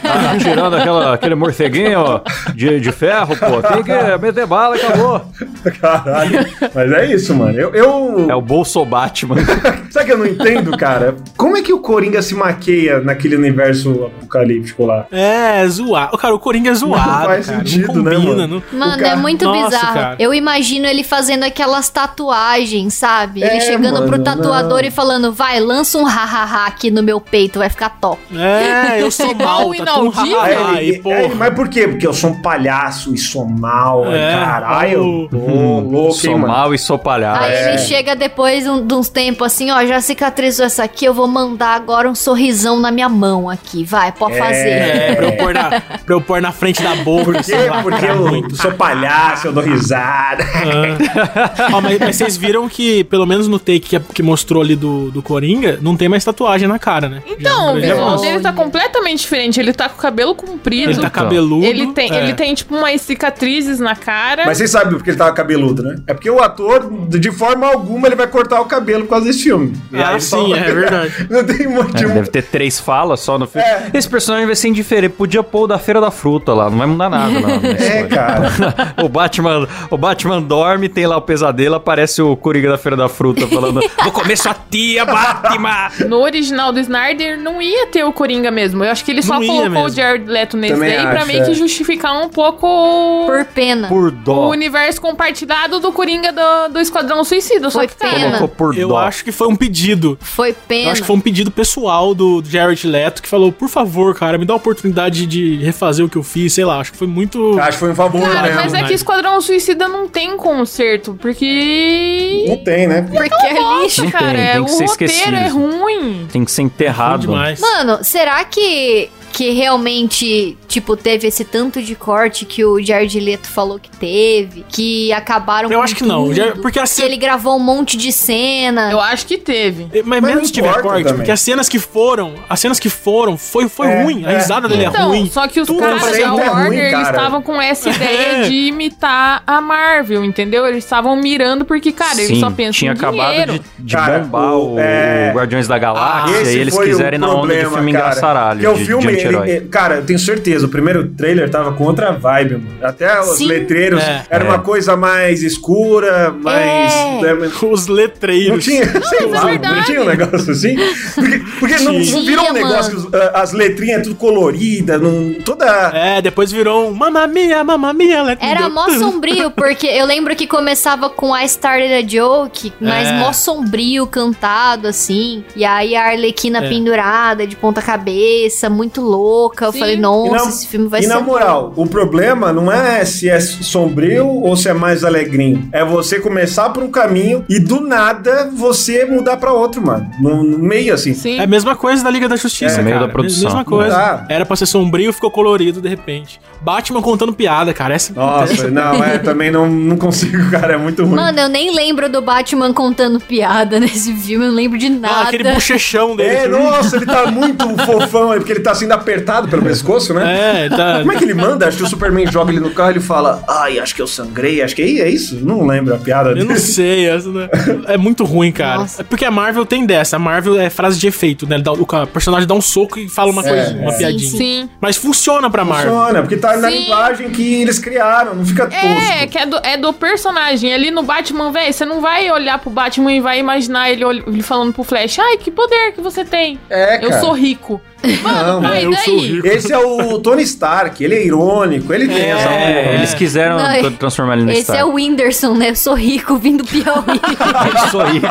Tá tirando aquela, aquele morceguinho de, de ferro, pô. Tem que meter bala e acabou. Caralho. Mas é isso, mano. Eu. eu... É o Bolso Batman. Sabe que eu não entendo, cara? Como é que o Coringa se maqueia naquele universo apocalíptico lá? É, zoado. Cara, o Coringa é zoado. faz cara. sentido, não né, combina, mano? não- Mano, cara- é muito Nossa, bizarro. cara. Eu imagino ele fazendo aquelas tatuagens, sabe? É, ele chegando pro mano, tatuador não. e falando: vai, lança um hahaha aqui no meu peito, vai ficar top. É, eu sou mal. Tá inaudível. E, porra. aí, mas por quê? Porque eu sou um palhaço e sou mal. É, caralho. o- Tô louco, Sou hein, mano. mal e sou palhaço. Aí é. ele chega depois um- de uns tempos assim, ó, já cicatrizou essa aqui, eu vou mandar agora um sorrisão na minha mão aqui, vai, pode fazer. É, pra eu, pôr na, pra eu pôr na frente da boca. Por quê? Porque eu muito. sou palhaço, eu dou risada. Ó, mas, mas vocês viram que, pelo menos no take que, que mostrou ali do, do Coringa, não tem mais tatuagem na cara, né? Então, o visual dele tá completamente diferente. Ele tá com o cabelo comprido. Ele tá cabeludo. Ele tem, é. ele tem, tipo, umas cicatrizes na cara. Mas vocês sabem porque ele tava cabeludo, né? É porque o ator, de forma alguma, ele vai cortar o cabelo por causa desse filme. Ah, sim, só- é verdade. Não tem É, motivo. deve ter três falas só no filme. É. Esse personagem vai ser indiferente. Podia pôr o da Feira da Fruta lá, não vai mudar nada. Não, na É, história. cara. o, Batman, o Batman dorme, tem lá o pesadelo, aparece o Coringa da Feira da Fruta falando: Vou comer sua tia, Batman! No original do Snyder não ia ter o Coringa mesmo. Eu acho que ele só Não colocou mesmo. o Jared Leto nesse Também daí pra acho, meio é. que justificar um pouco o- Por pena. Por o dó. universo compartilhado do Coringa do, do Esquadrão Suicida. Só Foi que, cara, pena. Colocou por Eu dó. acho que foi um pedido. Foi pena. Eu acho que foi um pedido pessoal do Jared Leto que falou, por favor, cara, me dá a oportunidade de refazer o que eu fiz, sei lá, acho que foi muito... Acho que foi um favor, Cara, né? mas é que Esquadrão Suicida não tem conserto, porque. Não tem, né? Porque é lixo. Cara, tem, é, tem o roteiro esquecido. é ruim. Tem que ser enterrado. Mano, será que que realmente, tipo, teve esse tanto de corte que o Jared Leto falou que teve, que acabaram Eu com acho que não, tudo, já- porque a que cena- ele gravou um monte de cena. Eu acho que teve. Mas, Mas mesmo não se tiver corte, também. porque as cenas que foram, as cenas que foram, foi, foi É, ruim. A é. risada dele é Então, ruim. só que os Tudo caras da é ruim, Warner, eles cara. estavam com essa ideia É. de imitar a Marvel, entendeu? Eles estavam mirando porque, cara, eles Sim, só pensam tinha em acabado dinheiro. de, de Cara, bombar o- é- o Guardiões da Galáxia Esse e eles quiserem na onda de filme cara. engraçaralho, Que o filme, anti-herói. cara, eu tenho certeza, o primeiro trailer tava com outra vibe, mano. Até os Sim. letreiros É. era É. uma coisa mais escura, mais. É. né, Os letreiros. Não tinha, sei lá, não tinha um negócio assim? Porque, porque não, não virou um negócio que os- as letrinhas tudo coloridas, não, toda. É, depois virou um Mamma Mia, Mamma Mia, let me Era mó sombrio, porque eu lembro que começava com I Started a Joke, mas É. mó sombrio, cantado, assim. E aí a Arlequina É. pendurada, de ponta cabeça, muito louca. Eu Sim. falei, E nossa, na- esse filme vai e ser... na moral, o problema não é se é sombrio ou se é mais alegrinho. É você começar por um caminho e do nada você mudar pra outro, mano. No, no meio assim. Sim. É a mesma coisa da Liga da Justiça, É, cara. meio da produção. Mesma coisa. Era pra ser sombrio, ficou colorido de repente. Batman contando piada, cara. Essa Nossa, não, é, também não, não consigo, cara, é muito ruim. Mano, eu nem lembro do Batman contando piada nesse filme, eu não lembro de Ah, nada. aquele bochechão dele. É, nossa, ele tá muito fofão, é porque ele tá sendo apertado pelo pescoço, né? É, tá. Como é que ele manda? Acho que o Superman joga ele no carro e ele fala, ai, acho que eu sangrei, acho que é é isso. Não lembro a piada Eu não dele. sei, não- é muito ruim, cara. Nossa. É porque a Marvel tem dessa. A Marvel é frase de efeito, né? O personagem dá um soco e fala uma coisa, uma é. piadinha. Sim, Sim. Mas funciona pra Marvel. Funciona, porque tá na Sim. linguagem que eles criaram, não fica tosco. É, que é do, é do personagem. Ali no Batman, velho, você não vai olhar pro Batman e vai imaginar ele, ele falando pro Flash, ai, que poder que você tem. É, Eu cara. sou rico. Mano, Não, é, eu sou rico. Esse é o Tony Stark, ele é irônico, ele tem essa É, porra. eles quiseram Não, tra- transformar ele no Esse Stark. é o Whindersson, né? Eu sou rico, vim do Piauí. Eu sou rico.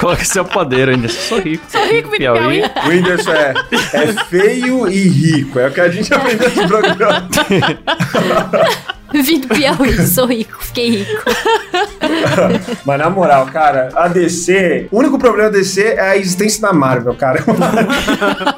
Coloca seu poder ainda. Sou rico. Sou rico, vim do Piauí. O Whindersson é, é feio e rico, é o que a gente aprendeu nesse programa. vim do Piauí, sou rico, fiquei rico. Mas na moral, cara, a DC, o único problema da DC é a existência da Marvel, cara.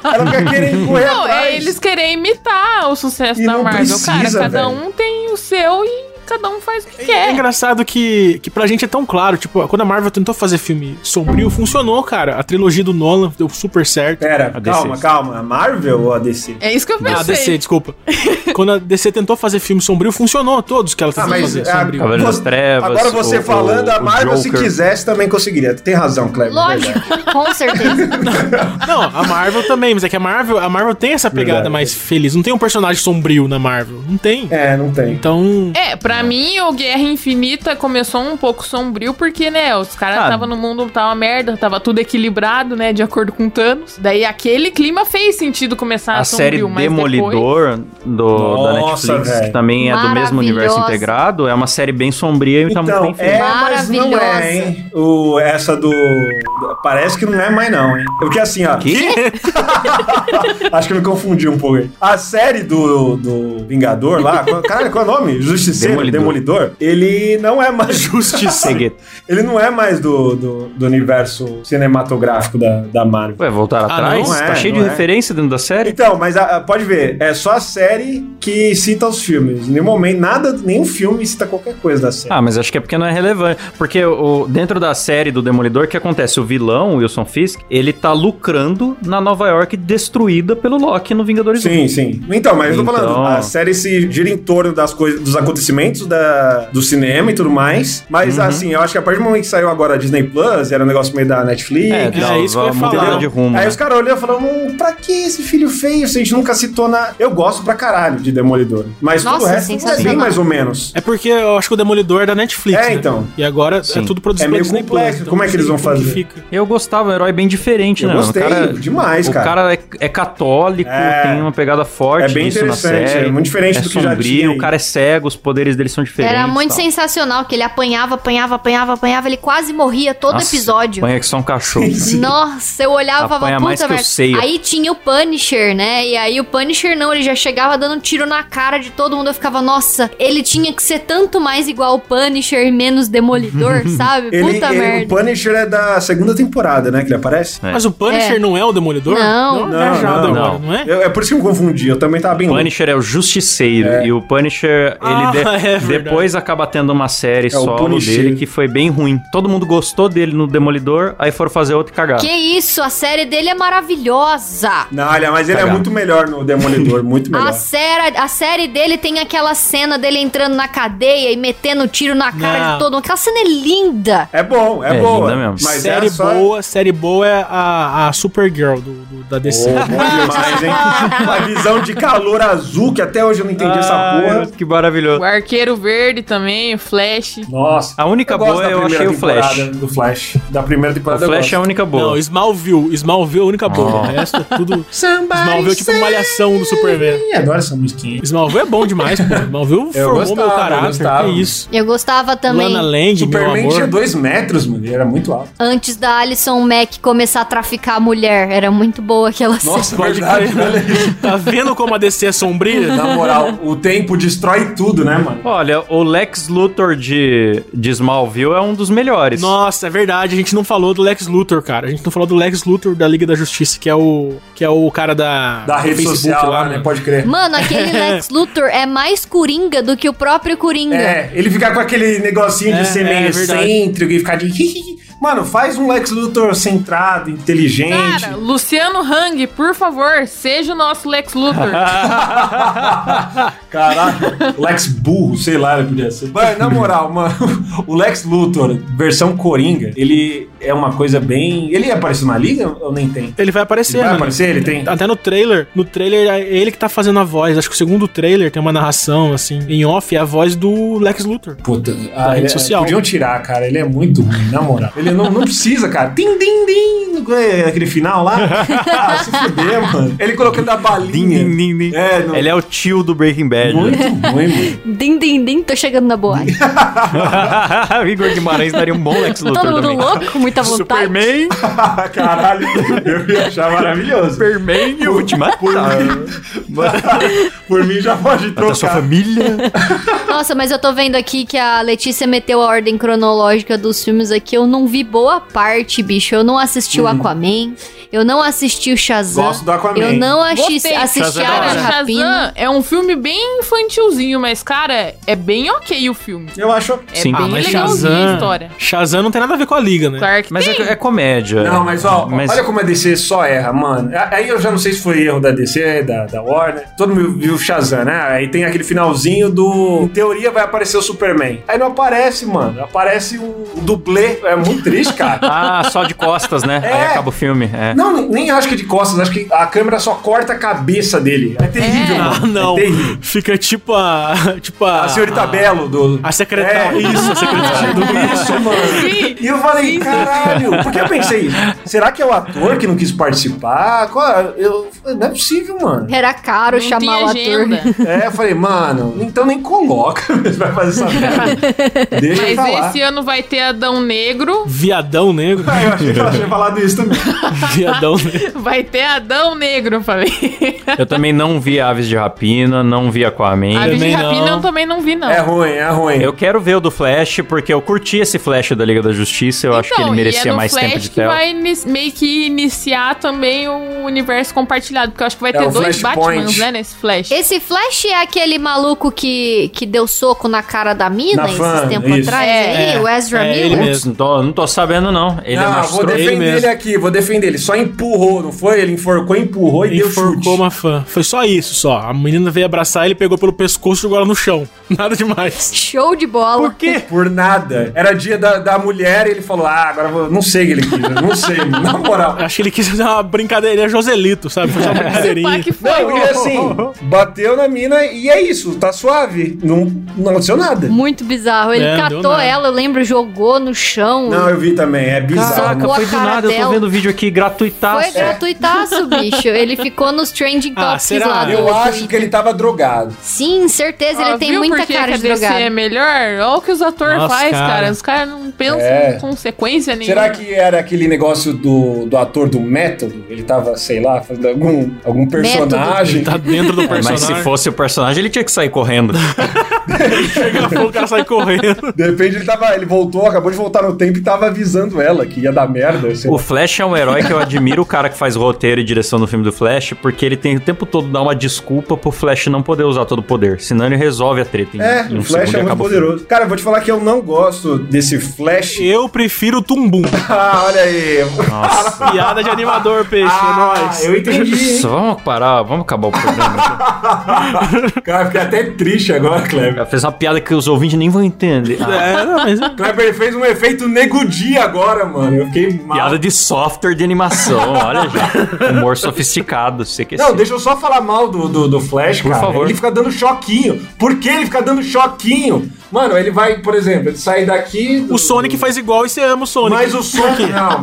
Ela fica querendo correr Não, atrás. é eles querem imitar o sucesso E da não Marvel. cara, precisa, cada velho. um tem o seu e cada um faz o que É, quer. engraçado que, que pra gente é tão claro, tipo, quando a Marvel tentou fazer filme sombrio, funcionou, cara. A trilogia do Nolan deu super certo. Pera, A DC. calma, calma. A Marvel ou a DC? É isso que eu pensei. Ah, DC, desculpa. quando a DC tentou fazer filme sombrio, funcionou todos que ela tentou fazer ah, sombrio. Cavaleiro das Trevas, Agora você o- falando, o- a Marvel, se quisesse, também conseguiria. Tem razão, Kleber. Lógico, com certeza. Não, a Marvel também, mas é que a Marvel, a Marvel tem essa pegada Verdade. mais feliz. Não tem um personagem sombrio na Marvel. Não tem. É, não tem. Então. É, pra mim, o Guerra Infinita começou um pouco sombrio, porque, né, os caras estavam no mundo, tava merda, tava tudo equilibrado, né, de acordo com Thanos. Daí aquele clima fez sentido começar A série sombrio, mas Demolidor do, da Nossa, Netflix, velho. que também é do mesmo universo integrado, é uma série bem sombria e tá muito Então, bem feita. é, mas não é, Maravilhosa. hein? O, essa do... Parece que não é mais não, hein? Porque assim, ó... Que? Acho que eu me confundi um pouco aí. A série do, do Vingador lá... Cara, qual é o nome? Justiceiro, Demolidor. Demolidor. Ele não é mais... Justiceiro. Ele não é mais do, do, do universo cinematográfico da, da Marvel. Ué, voltar atrás? não é, tá cheio de é. referência dentro da série? Então, mas a- a- pode ver, é só a série que cita os filmes. Em nenhum momento, nada, nenhum filme cita qualquer coisa da série. Ah, mas acho que é porque não é relevante. Porque o, dentro da série do Demolidor, o que acontece? O vilão, o Wilson Fisk, ele tá lucrando na Nova York destruída pelo Loki no Vingadores 1. Sim, sim. Então, mas eu tô Então- falando, a série se gira em torno das coisas, dos acontecimentos da, do cinema e tudo mais. Mas Uhum. assim, eu acho que a partir do momento que saiu agora a Disney Plus, era um negócio meio da Netflix. É, É, isso que eu ia falar. de rumo. Aí né? os caras olham e falaram, hum, pra que esse filho feio se a gente nunca citou na... Eu gosto pra caralho de Demolidor. Mas todo o Nossa, resto é bem mais ou menos. É porque eu acho que o Demolidor é da Netflix. É, né? então. E agora Sim. é tudo produzido É pela meio Disney complexo. Plus, então Como é que eles vão fazer? Eu gostava, um herói bem diferente, Eu né? gostei o cara, demais, o cara. cara é, é católico, É. tem uma pegada forte É bem nisso na interessante, série. é muito diferente é do que já sombrio, tinha aí. o cara é cego, os poderes dele são diferentes. Era muito tal. sensacional, que ele apanhava, apanhava, apanhava, apanhava, ele quase morria todo Nossa, episódio. Apanha que só um cachorro. Nossa, eu olhava Apanha mais puta que o merda. Seiya. Aí tinha o Punisher, né? E aí o Punisher não, ele já chegava dando um tiro na cara de todo mundo. Eu ficava, nossa, ele tinha que ser tanto mais igual o Punisher e menos Demolidor, sabe? Ele, Puta ele- o merda. Punisher é da segunda temporada, né? Que ele aparece. É. Mas o Punisher É. não é o Demolidor? Não. não, é o Não, Demolidor, não. não é? Eu- é por isso que eu me confundi. Eu também tava bem O louco. Punisher é o justiceiro. E o Punisher, ele, Ah, de- é, É. Depois acaba tendo uma série É solo dele que foi bem ruim. Todo mundo gostou dele no Demolidor, aí foram fazer outro e cagaram. Que isso, a série dele é maravilhosa. Não, olha, mas ele é Cagado. muito melhor no Demolidor, muito melhor. A série, a série dele tem aquela cena dele entrando na cadeia e metendo tiro na cara Não. de todo mundo. Aquela cena é linda. É bom, é, É, boa. linda mesmo. Mas série é só... boa, série boa é a, a Supergirl do, do- da DC. Pô, bom demais, hein? Uma visão de calor azul, que até hoje eu não entendi essa Ai, porra. Que maravilhoso. O Arqueiro Verde também, o Flash. Nossa. A única gosto boa da eu primeira achei o Flash. temporada Do Flash. Da primeira O temporada Flash é a eu única boa. Não, Smallville. Smallville é a única boa. Oh. O resto é tudo. Smallville é tipo malhação do Superman. Ih, adoro essa musiquinha. Smallville é bom demais, pô. Smallville Eu formou gostava, meu eu caráter. gostava. Que isso. Eu gostava também. Lana Lang, meu Superman amor. tinha dois metros, mano. Ele era muito alto. Antes da Alison Mack começar a traficar a mulher. Era muito boa aquela cena. Nossa, Pode verdade, crer. olha isso. Tá vendo como a DC é sombria? Na moral, o tempo destrói tudo, né, mano? Olha, o Lex Luthor de, de Smallville é um dos melhores. Nossa, é verdade. A gente não falou do Lex Luthor, cara. A gente não falou do Lex Luthor da Liga da Justiça, que é o que é o cara da Da rede Facebook social lá, né? mano. Pode crer. Mano, aquele Lex Luthor é mais coringa do que o próprio Coringa. É, ele ficar com aquele negocinho É, de ser é meio verdade. excêntrico e ficar de. Mano, faz um Lex Luthor centrado, inteligente. Cara, Luciano Hang, por favor, seja o nosso Lex Luthor. Caraca, Lex burro, sei lá, ele podia ser. Mas, na moral, mano, o Lex Luthor, versão Coringa, ele é uma coisa bem. Ele ia aparecer na liga ou nem tem? Ele vai aparecer, Ele vai mano. aparecer? Ele tem? Até no trailer. No trailer é ele que tá fazendo a voz. Acho que o segundo trailer tem uma narração, assim, em off, é a voz do Lex Luthor. Puta, Da rede ele- social. Podiam tirar, cara. Ele é muito ruim, na moral. Ele não, não precisa, cara. Tim, tim, tim. é, Aquele final lá. ah, se fuder, mano. Ele colocando a balinha. Din, din, din, din. É, não- Ele é o tio do Breaking Bad. Muito ruim, mano. Din, din, din, tô chegando na boate. o Igor Guimarães daria um bom Lex Luthor Todo mundo também. louco, muita vontade. Superman, Caralho, eu ia achar maravilhoso. Superman, eu vou te matar. Por mim já pode Até sua trocar. família. Nossa, mas eu tô vendo aqui que a Letícia meteu a ordem cronológica dos filmes aqui. Eu não vi boa parte, bicho. Eu não assisti o Aquaman. Eu não assisti o Shazam. Gosto do Aquaman. Eu não assisti, Gostei. assisti Shazam é a. Rapina. Shazam é um filme bem infantilzinho, mas, cara, é bem ok o filme. Eu acho. É Sim. bem Ah, mas legalzinho a Shazam, história. Shazam não tem nada a ver com a Liga, né? Clark Mas tem. é, é comédia. Não, mas ó, Mas- olha como a DC só erra, mano. Aí eu já não sei se foi erro da DC, da, da Warner. Todo mundo viu o Shazam, né? Aí tem aquele finalzinho do. Em teoria vai aparecer o Superman. Aí não aparece, mano. Aparece um, um dublê. É muito triste, cara. Ah, só de costas, né? É. Aí acaba o filme. É. Não, nem- acho que é de costas, acho que a câmera só corta a cabeça dele. É terrível, É. Ah, mano. não. É terrível. Fica tipo a. Tipo a. A senhorita Belo do. A secretária. É. Isso, a secretária do. Isso, mano. Sim. E eu falei, caralho, porque eu pensei, será que é o ator que não quis participar? Qual- Eu, não é possível, mano. Era caro Não chamar tinha o ator. agenda. É, eu falei, mano, então nem coloca. Vai fazer essa merda. Deixa eu Mas falar. esse ano vai ter Adão Negro. Viadão negro. Ah, eu achei que ela tinha falado isso também. Viadão negro. Vai ter Adão Negro, eu falei. Eu também não vi Aves de Rapina, não vi Aquaman. Aves de Rapina não. eu também não vi, não. É ruim, é ruim. Eu quero ver o do Flash, porque eu curti esse Flash da Liga da Justiça. Eu acho que ele Então, merecia é mais Flash tempo de que tela. vai meio que iniciar também o universo compartilhado, porque eu acho que vai É ter dois. Batmans, né, nesse Flash. Esse Flash é aquele maluco que, que deu soco na cara da mina Na esses fã, tempos isso. atrás É, aí? é. o Ezra É, ele Miller? mesmo. Putz, não tô, não tô sabendo, não. Ele é não, mais vou ele defender ele, mesmo. aqui, vou defender ele. Só empurrou, não foi? Ele enforcou, empurrou e deu chute. Enforcou uma fã. Foi só isso, só. A menina veio abraçar ele, pegou pelo pescoço e jogou ela no chão. Nada demais. Show de bola. Por quê? Por nada. Era dia da, da mulher e ele falou: Ah, agora vou. Não sei o que ele quis, não sei, na moral. Acho que ele quis fazer uma brincadeira. Ele é Joselito, sabe? Fazer uma brincadeirinha. que foi. Não, e assim, bateu na mina e é isso, tá suave. Não, não aconteceu nada. Muito bizarro. Ele É, catou ela, eu lembro, jogou no chão. Não, eu vi também, é bizarro. Caraca, foi do nada. Eu tô dela. vendo o vídeo aqui gratuitaço. Foi gratuitaço, bicho. Ele ficou nos trending Ah, topics será? lá Eu acho Twitter. que ele tava drogado. Sim, certeza. Ó, ele tem muita por que cara a DC drogado. é melhor? Olha o que os atores Nossa, fazem, cara. cara. Os caras não pensam É. em consequência nenhuma. Será que era aquele negócio do, do ator do método? Ele tava, sei lá, fazendo algum, algum personagem. Tá dentro do É, personagem. mas se fosse o personagem, ele tinha que sair correndo. Pega fogo, o cara sai correndo. De repente ele tava. Ele voltou, acabou de voltar no tempo e tava avisando ela que ia dar merda. assim. O Flash é um herói que eu admiro o cara que faz roteiro e direção no filme do Flash, porque ele tem o tempo todo dar uma desculpa pro Flash não poder usar todo o poder. Senão ele resolve a treta em, É, em um o Flash segundo é muito poderoso. Cara, eu vou te falar que eu não gosto desse Flash. Eu prefiro o Tumbum. Ah, olha aí. Nossa. Piada de animador, peixe, é Ah, nóis. eu entendi. Nossa, vamos parar, vamos acabar o programa. Cara, fiquei até triste agora, Kleber. Fez uma piada que os ouvintes nem vão entender. Ah, É, não, mas... Kleber ele fez um efeito nego dia agora, mano. Eu fiquei mal. piada de software de animação, olha já. Humor sofisticado, sei que Não, deixa eu só falar mal do, do, do Flash, Por cara. favor. Ele fica dando choquinho. Por que ele fica dando choquinho? Mano, ele vai, por exemplo, ele sai daqui. do- O Sonic faz igual e você ama o Sonic. Mas o Sonic, não,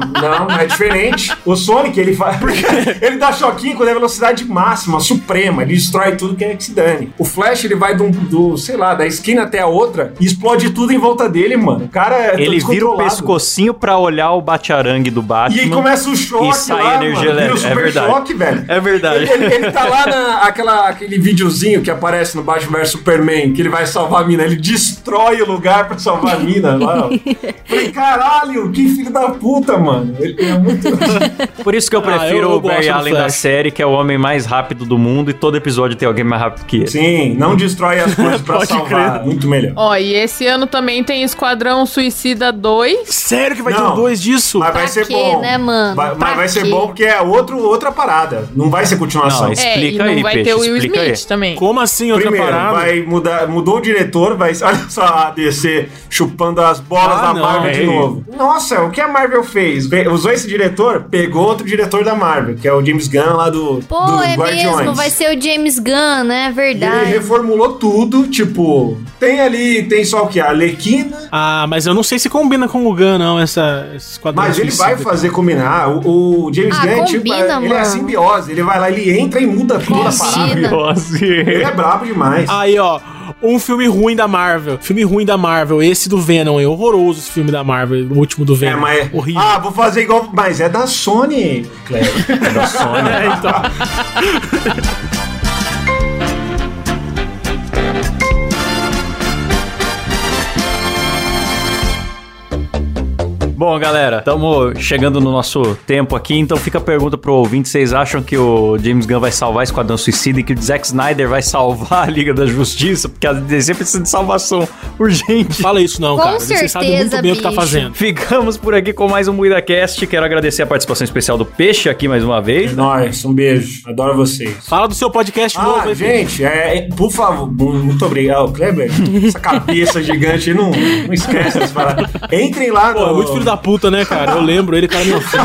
não, é diferente. O Sonic, ele faz. ele dá choquinho quando é velocidade máxima, suprema. Ele destrói tudo que é que se dane. O Flash, ele vai do, do, sei lá, da esquina até a outra e explode tudo em volta dele, mano. O cara é Ele vira o pescocinho pra olhar o bate-arangue do Batman. E aí começa o choque E sai lá, energia mano. Vira. É super verdade. choque, velho. É verdade. Ele, ele- ele tá lá na, aquela, aquele videozinho que aparece no Batman vs Superman, que ele vai salvar a mina. Ele destrói o lugar pra salvar a mina lá. Falei, caralho, que filho da puta, mano. Ele é muito... Por isso que eu Ah, prefiro eu- eu o Barry Allen da série, que é o homem mais rápido do mundo, e todo episódio tem alguém mais rápido que ele. Sim, não destrói as coisas pra salvar. Muito melhor. Ó, e esse ano também tem Esquadrão Suicida 2. Sério que vai ter Não. um dois disso? Mas vai Pra ser quê, bom. né, mano? Vai- Pra mas vai ser quê? bom porque é outro, outra parada. Não vai ser continuação. Não, esse- É, Explica e não aí, vai Peixe, ter o Will explica Smith aí. também. Como assim, outra Primeiro, parada? vai mudar, mudou o diretor, vai. Olha só a DC chupando as bolas Ah, da não, Marvel de é novo. Nossa, o que a Marvel fez? Ve- Usou esse diretor, pegou outro diretor da Marvel, que é o James Gunn lá do, Pô, do é Guardiões. mesmo, vai ser o James Gunn, né? E ele Verdade. reformulou tudo, tipo, tem ali, tem só o que? A Alequina, Ah, mas eu não sei se combina com o Gun, não, essa, esse mas ele vai fazer combinar. O, o James Ah, Gunn, tipo, combina, ele é a mano. simbiose. Ele vai lá, ele entra e muda tudo a parada. Combina. Ele é brabo demais. Aí, ó, um filme ruim da Marvel. Filme ruim da Marvel, esse do Venom, é horroroso esse filme da Marvel, o último do É, Venom. mas. Horrível. Ah, vou fazer igual. Mas é da Sony, Cleber. É da Sony. É, então. Bom, galera, estamos chegando no nosso tempo aqui, então fica a pergunta pro ouvinte: vocês acham que o James Gunn vai salvar Esquadrão Suicida e que o Zack Snyder vai salvar a Liga da Justiça? Porque a DC precisa de salvação urgente. Fala isso não, Com cara. Você sabe muito certeza, bem o que tá bicho. fazendo. Ficamos por aqui com mais um MuidaCast. Quero agradecer a participação especial do Peixe aqui mais uma vez. Nós, um beijo. Adoro vocês. Fala do seu podcast novo Ah, aí, gente, é, é, por favor, mu- muito obrigado. Kleber, essa cabeça gigante, não, não esquece. Entrem lá Pô, é no. muito filho da puta, né, cara? Eu lembro ele, cara, meu filho.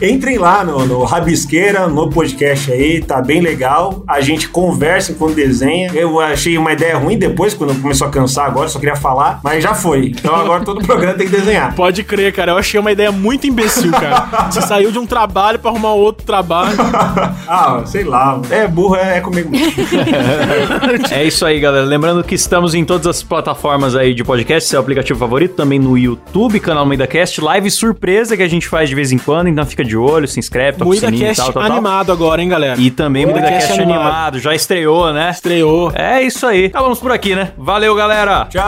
Entrem lá no, no Rabisqueira, no podcast aí, tá bem legal. A gente conversa quando desenha. Eu achei uma ideia ruim depois, quando começou a cansar agora, só queria falar, mas já foi. Então agora todo programa tem que desenhar. Pode crer, cara. Eu achei uma ideia muito imbecil, cara. Você saiu de um trabalho pra arrumar outro trabalho. ah, sei lá. É burro, é, é comigo mesmo. É isso aí, galera. Lembrando que estamos em todas as plataformas aí de podcast, seu aplicativo favorito, também no YouTube, canal MuidaCast, live surpresa que a gente faz de vez em quando, então fica de olho, se inscreve, toca o sininho e cast tal, tal, tal. animado agora, hein, galera? E também MuidaCast MuidaCast animado. animado. já estreou, né? Estreou. É isso aí. Acabamos por aqui, né? Valeu, galera! Tchau!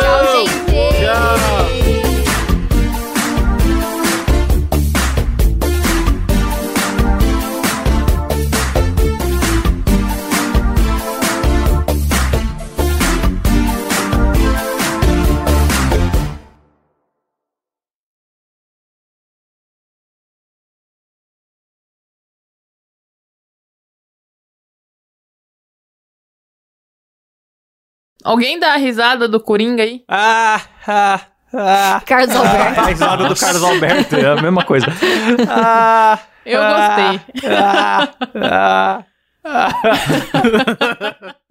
Tchau, gente. Alguém dá a risada do Coringa aí? Ah, ah, ah. Carlos Alberto. A risada do Carlos Alberto, é a mesma coisa. Ah, Eu ah, gostei. ah, ah, ah.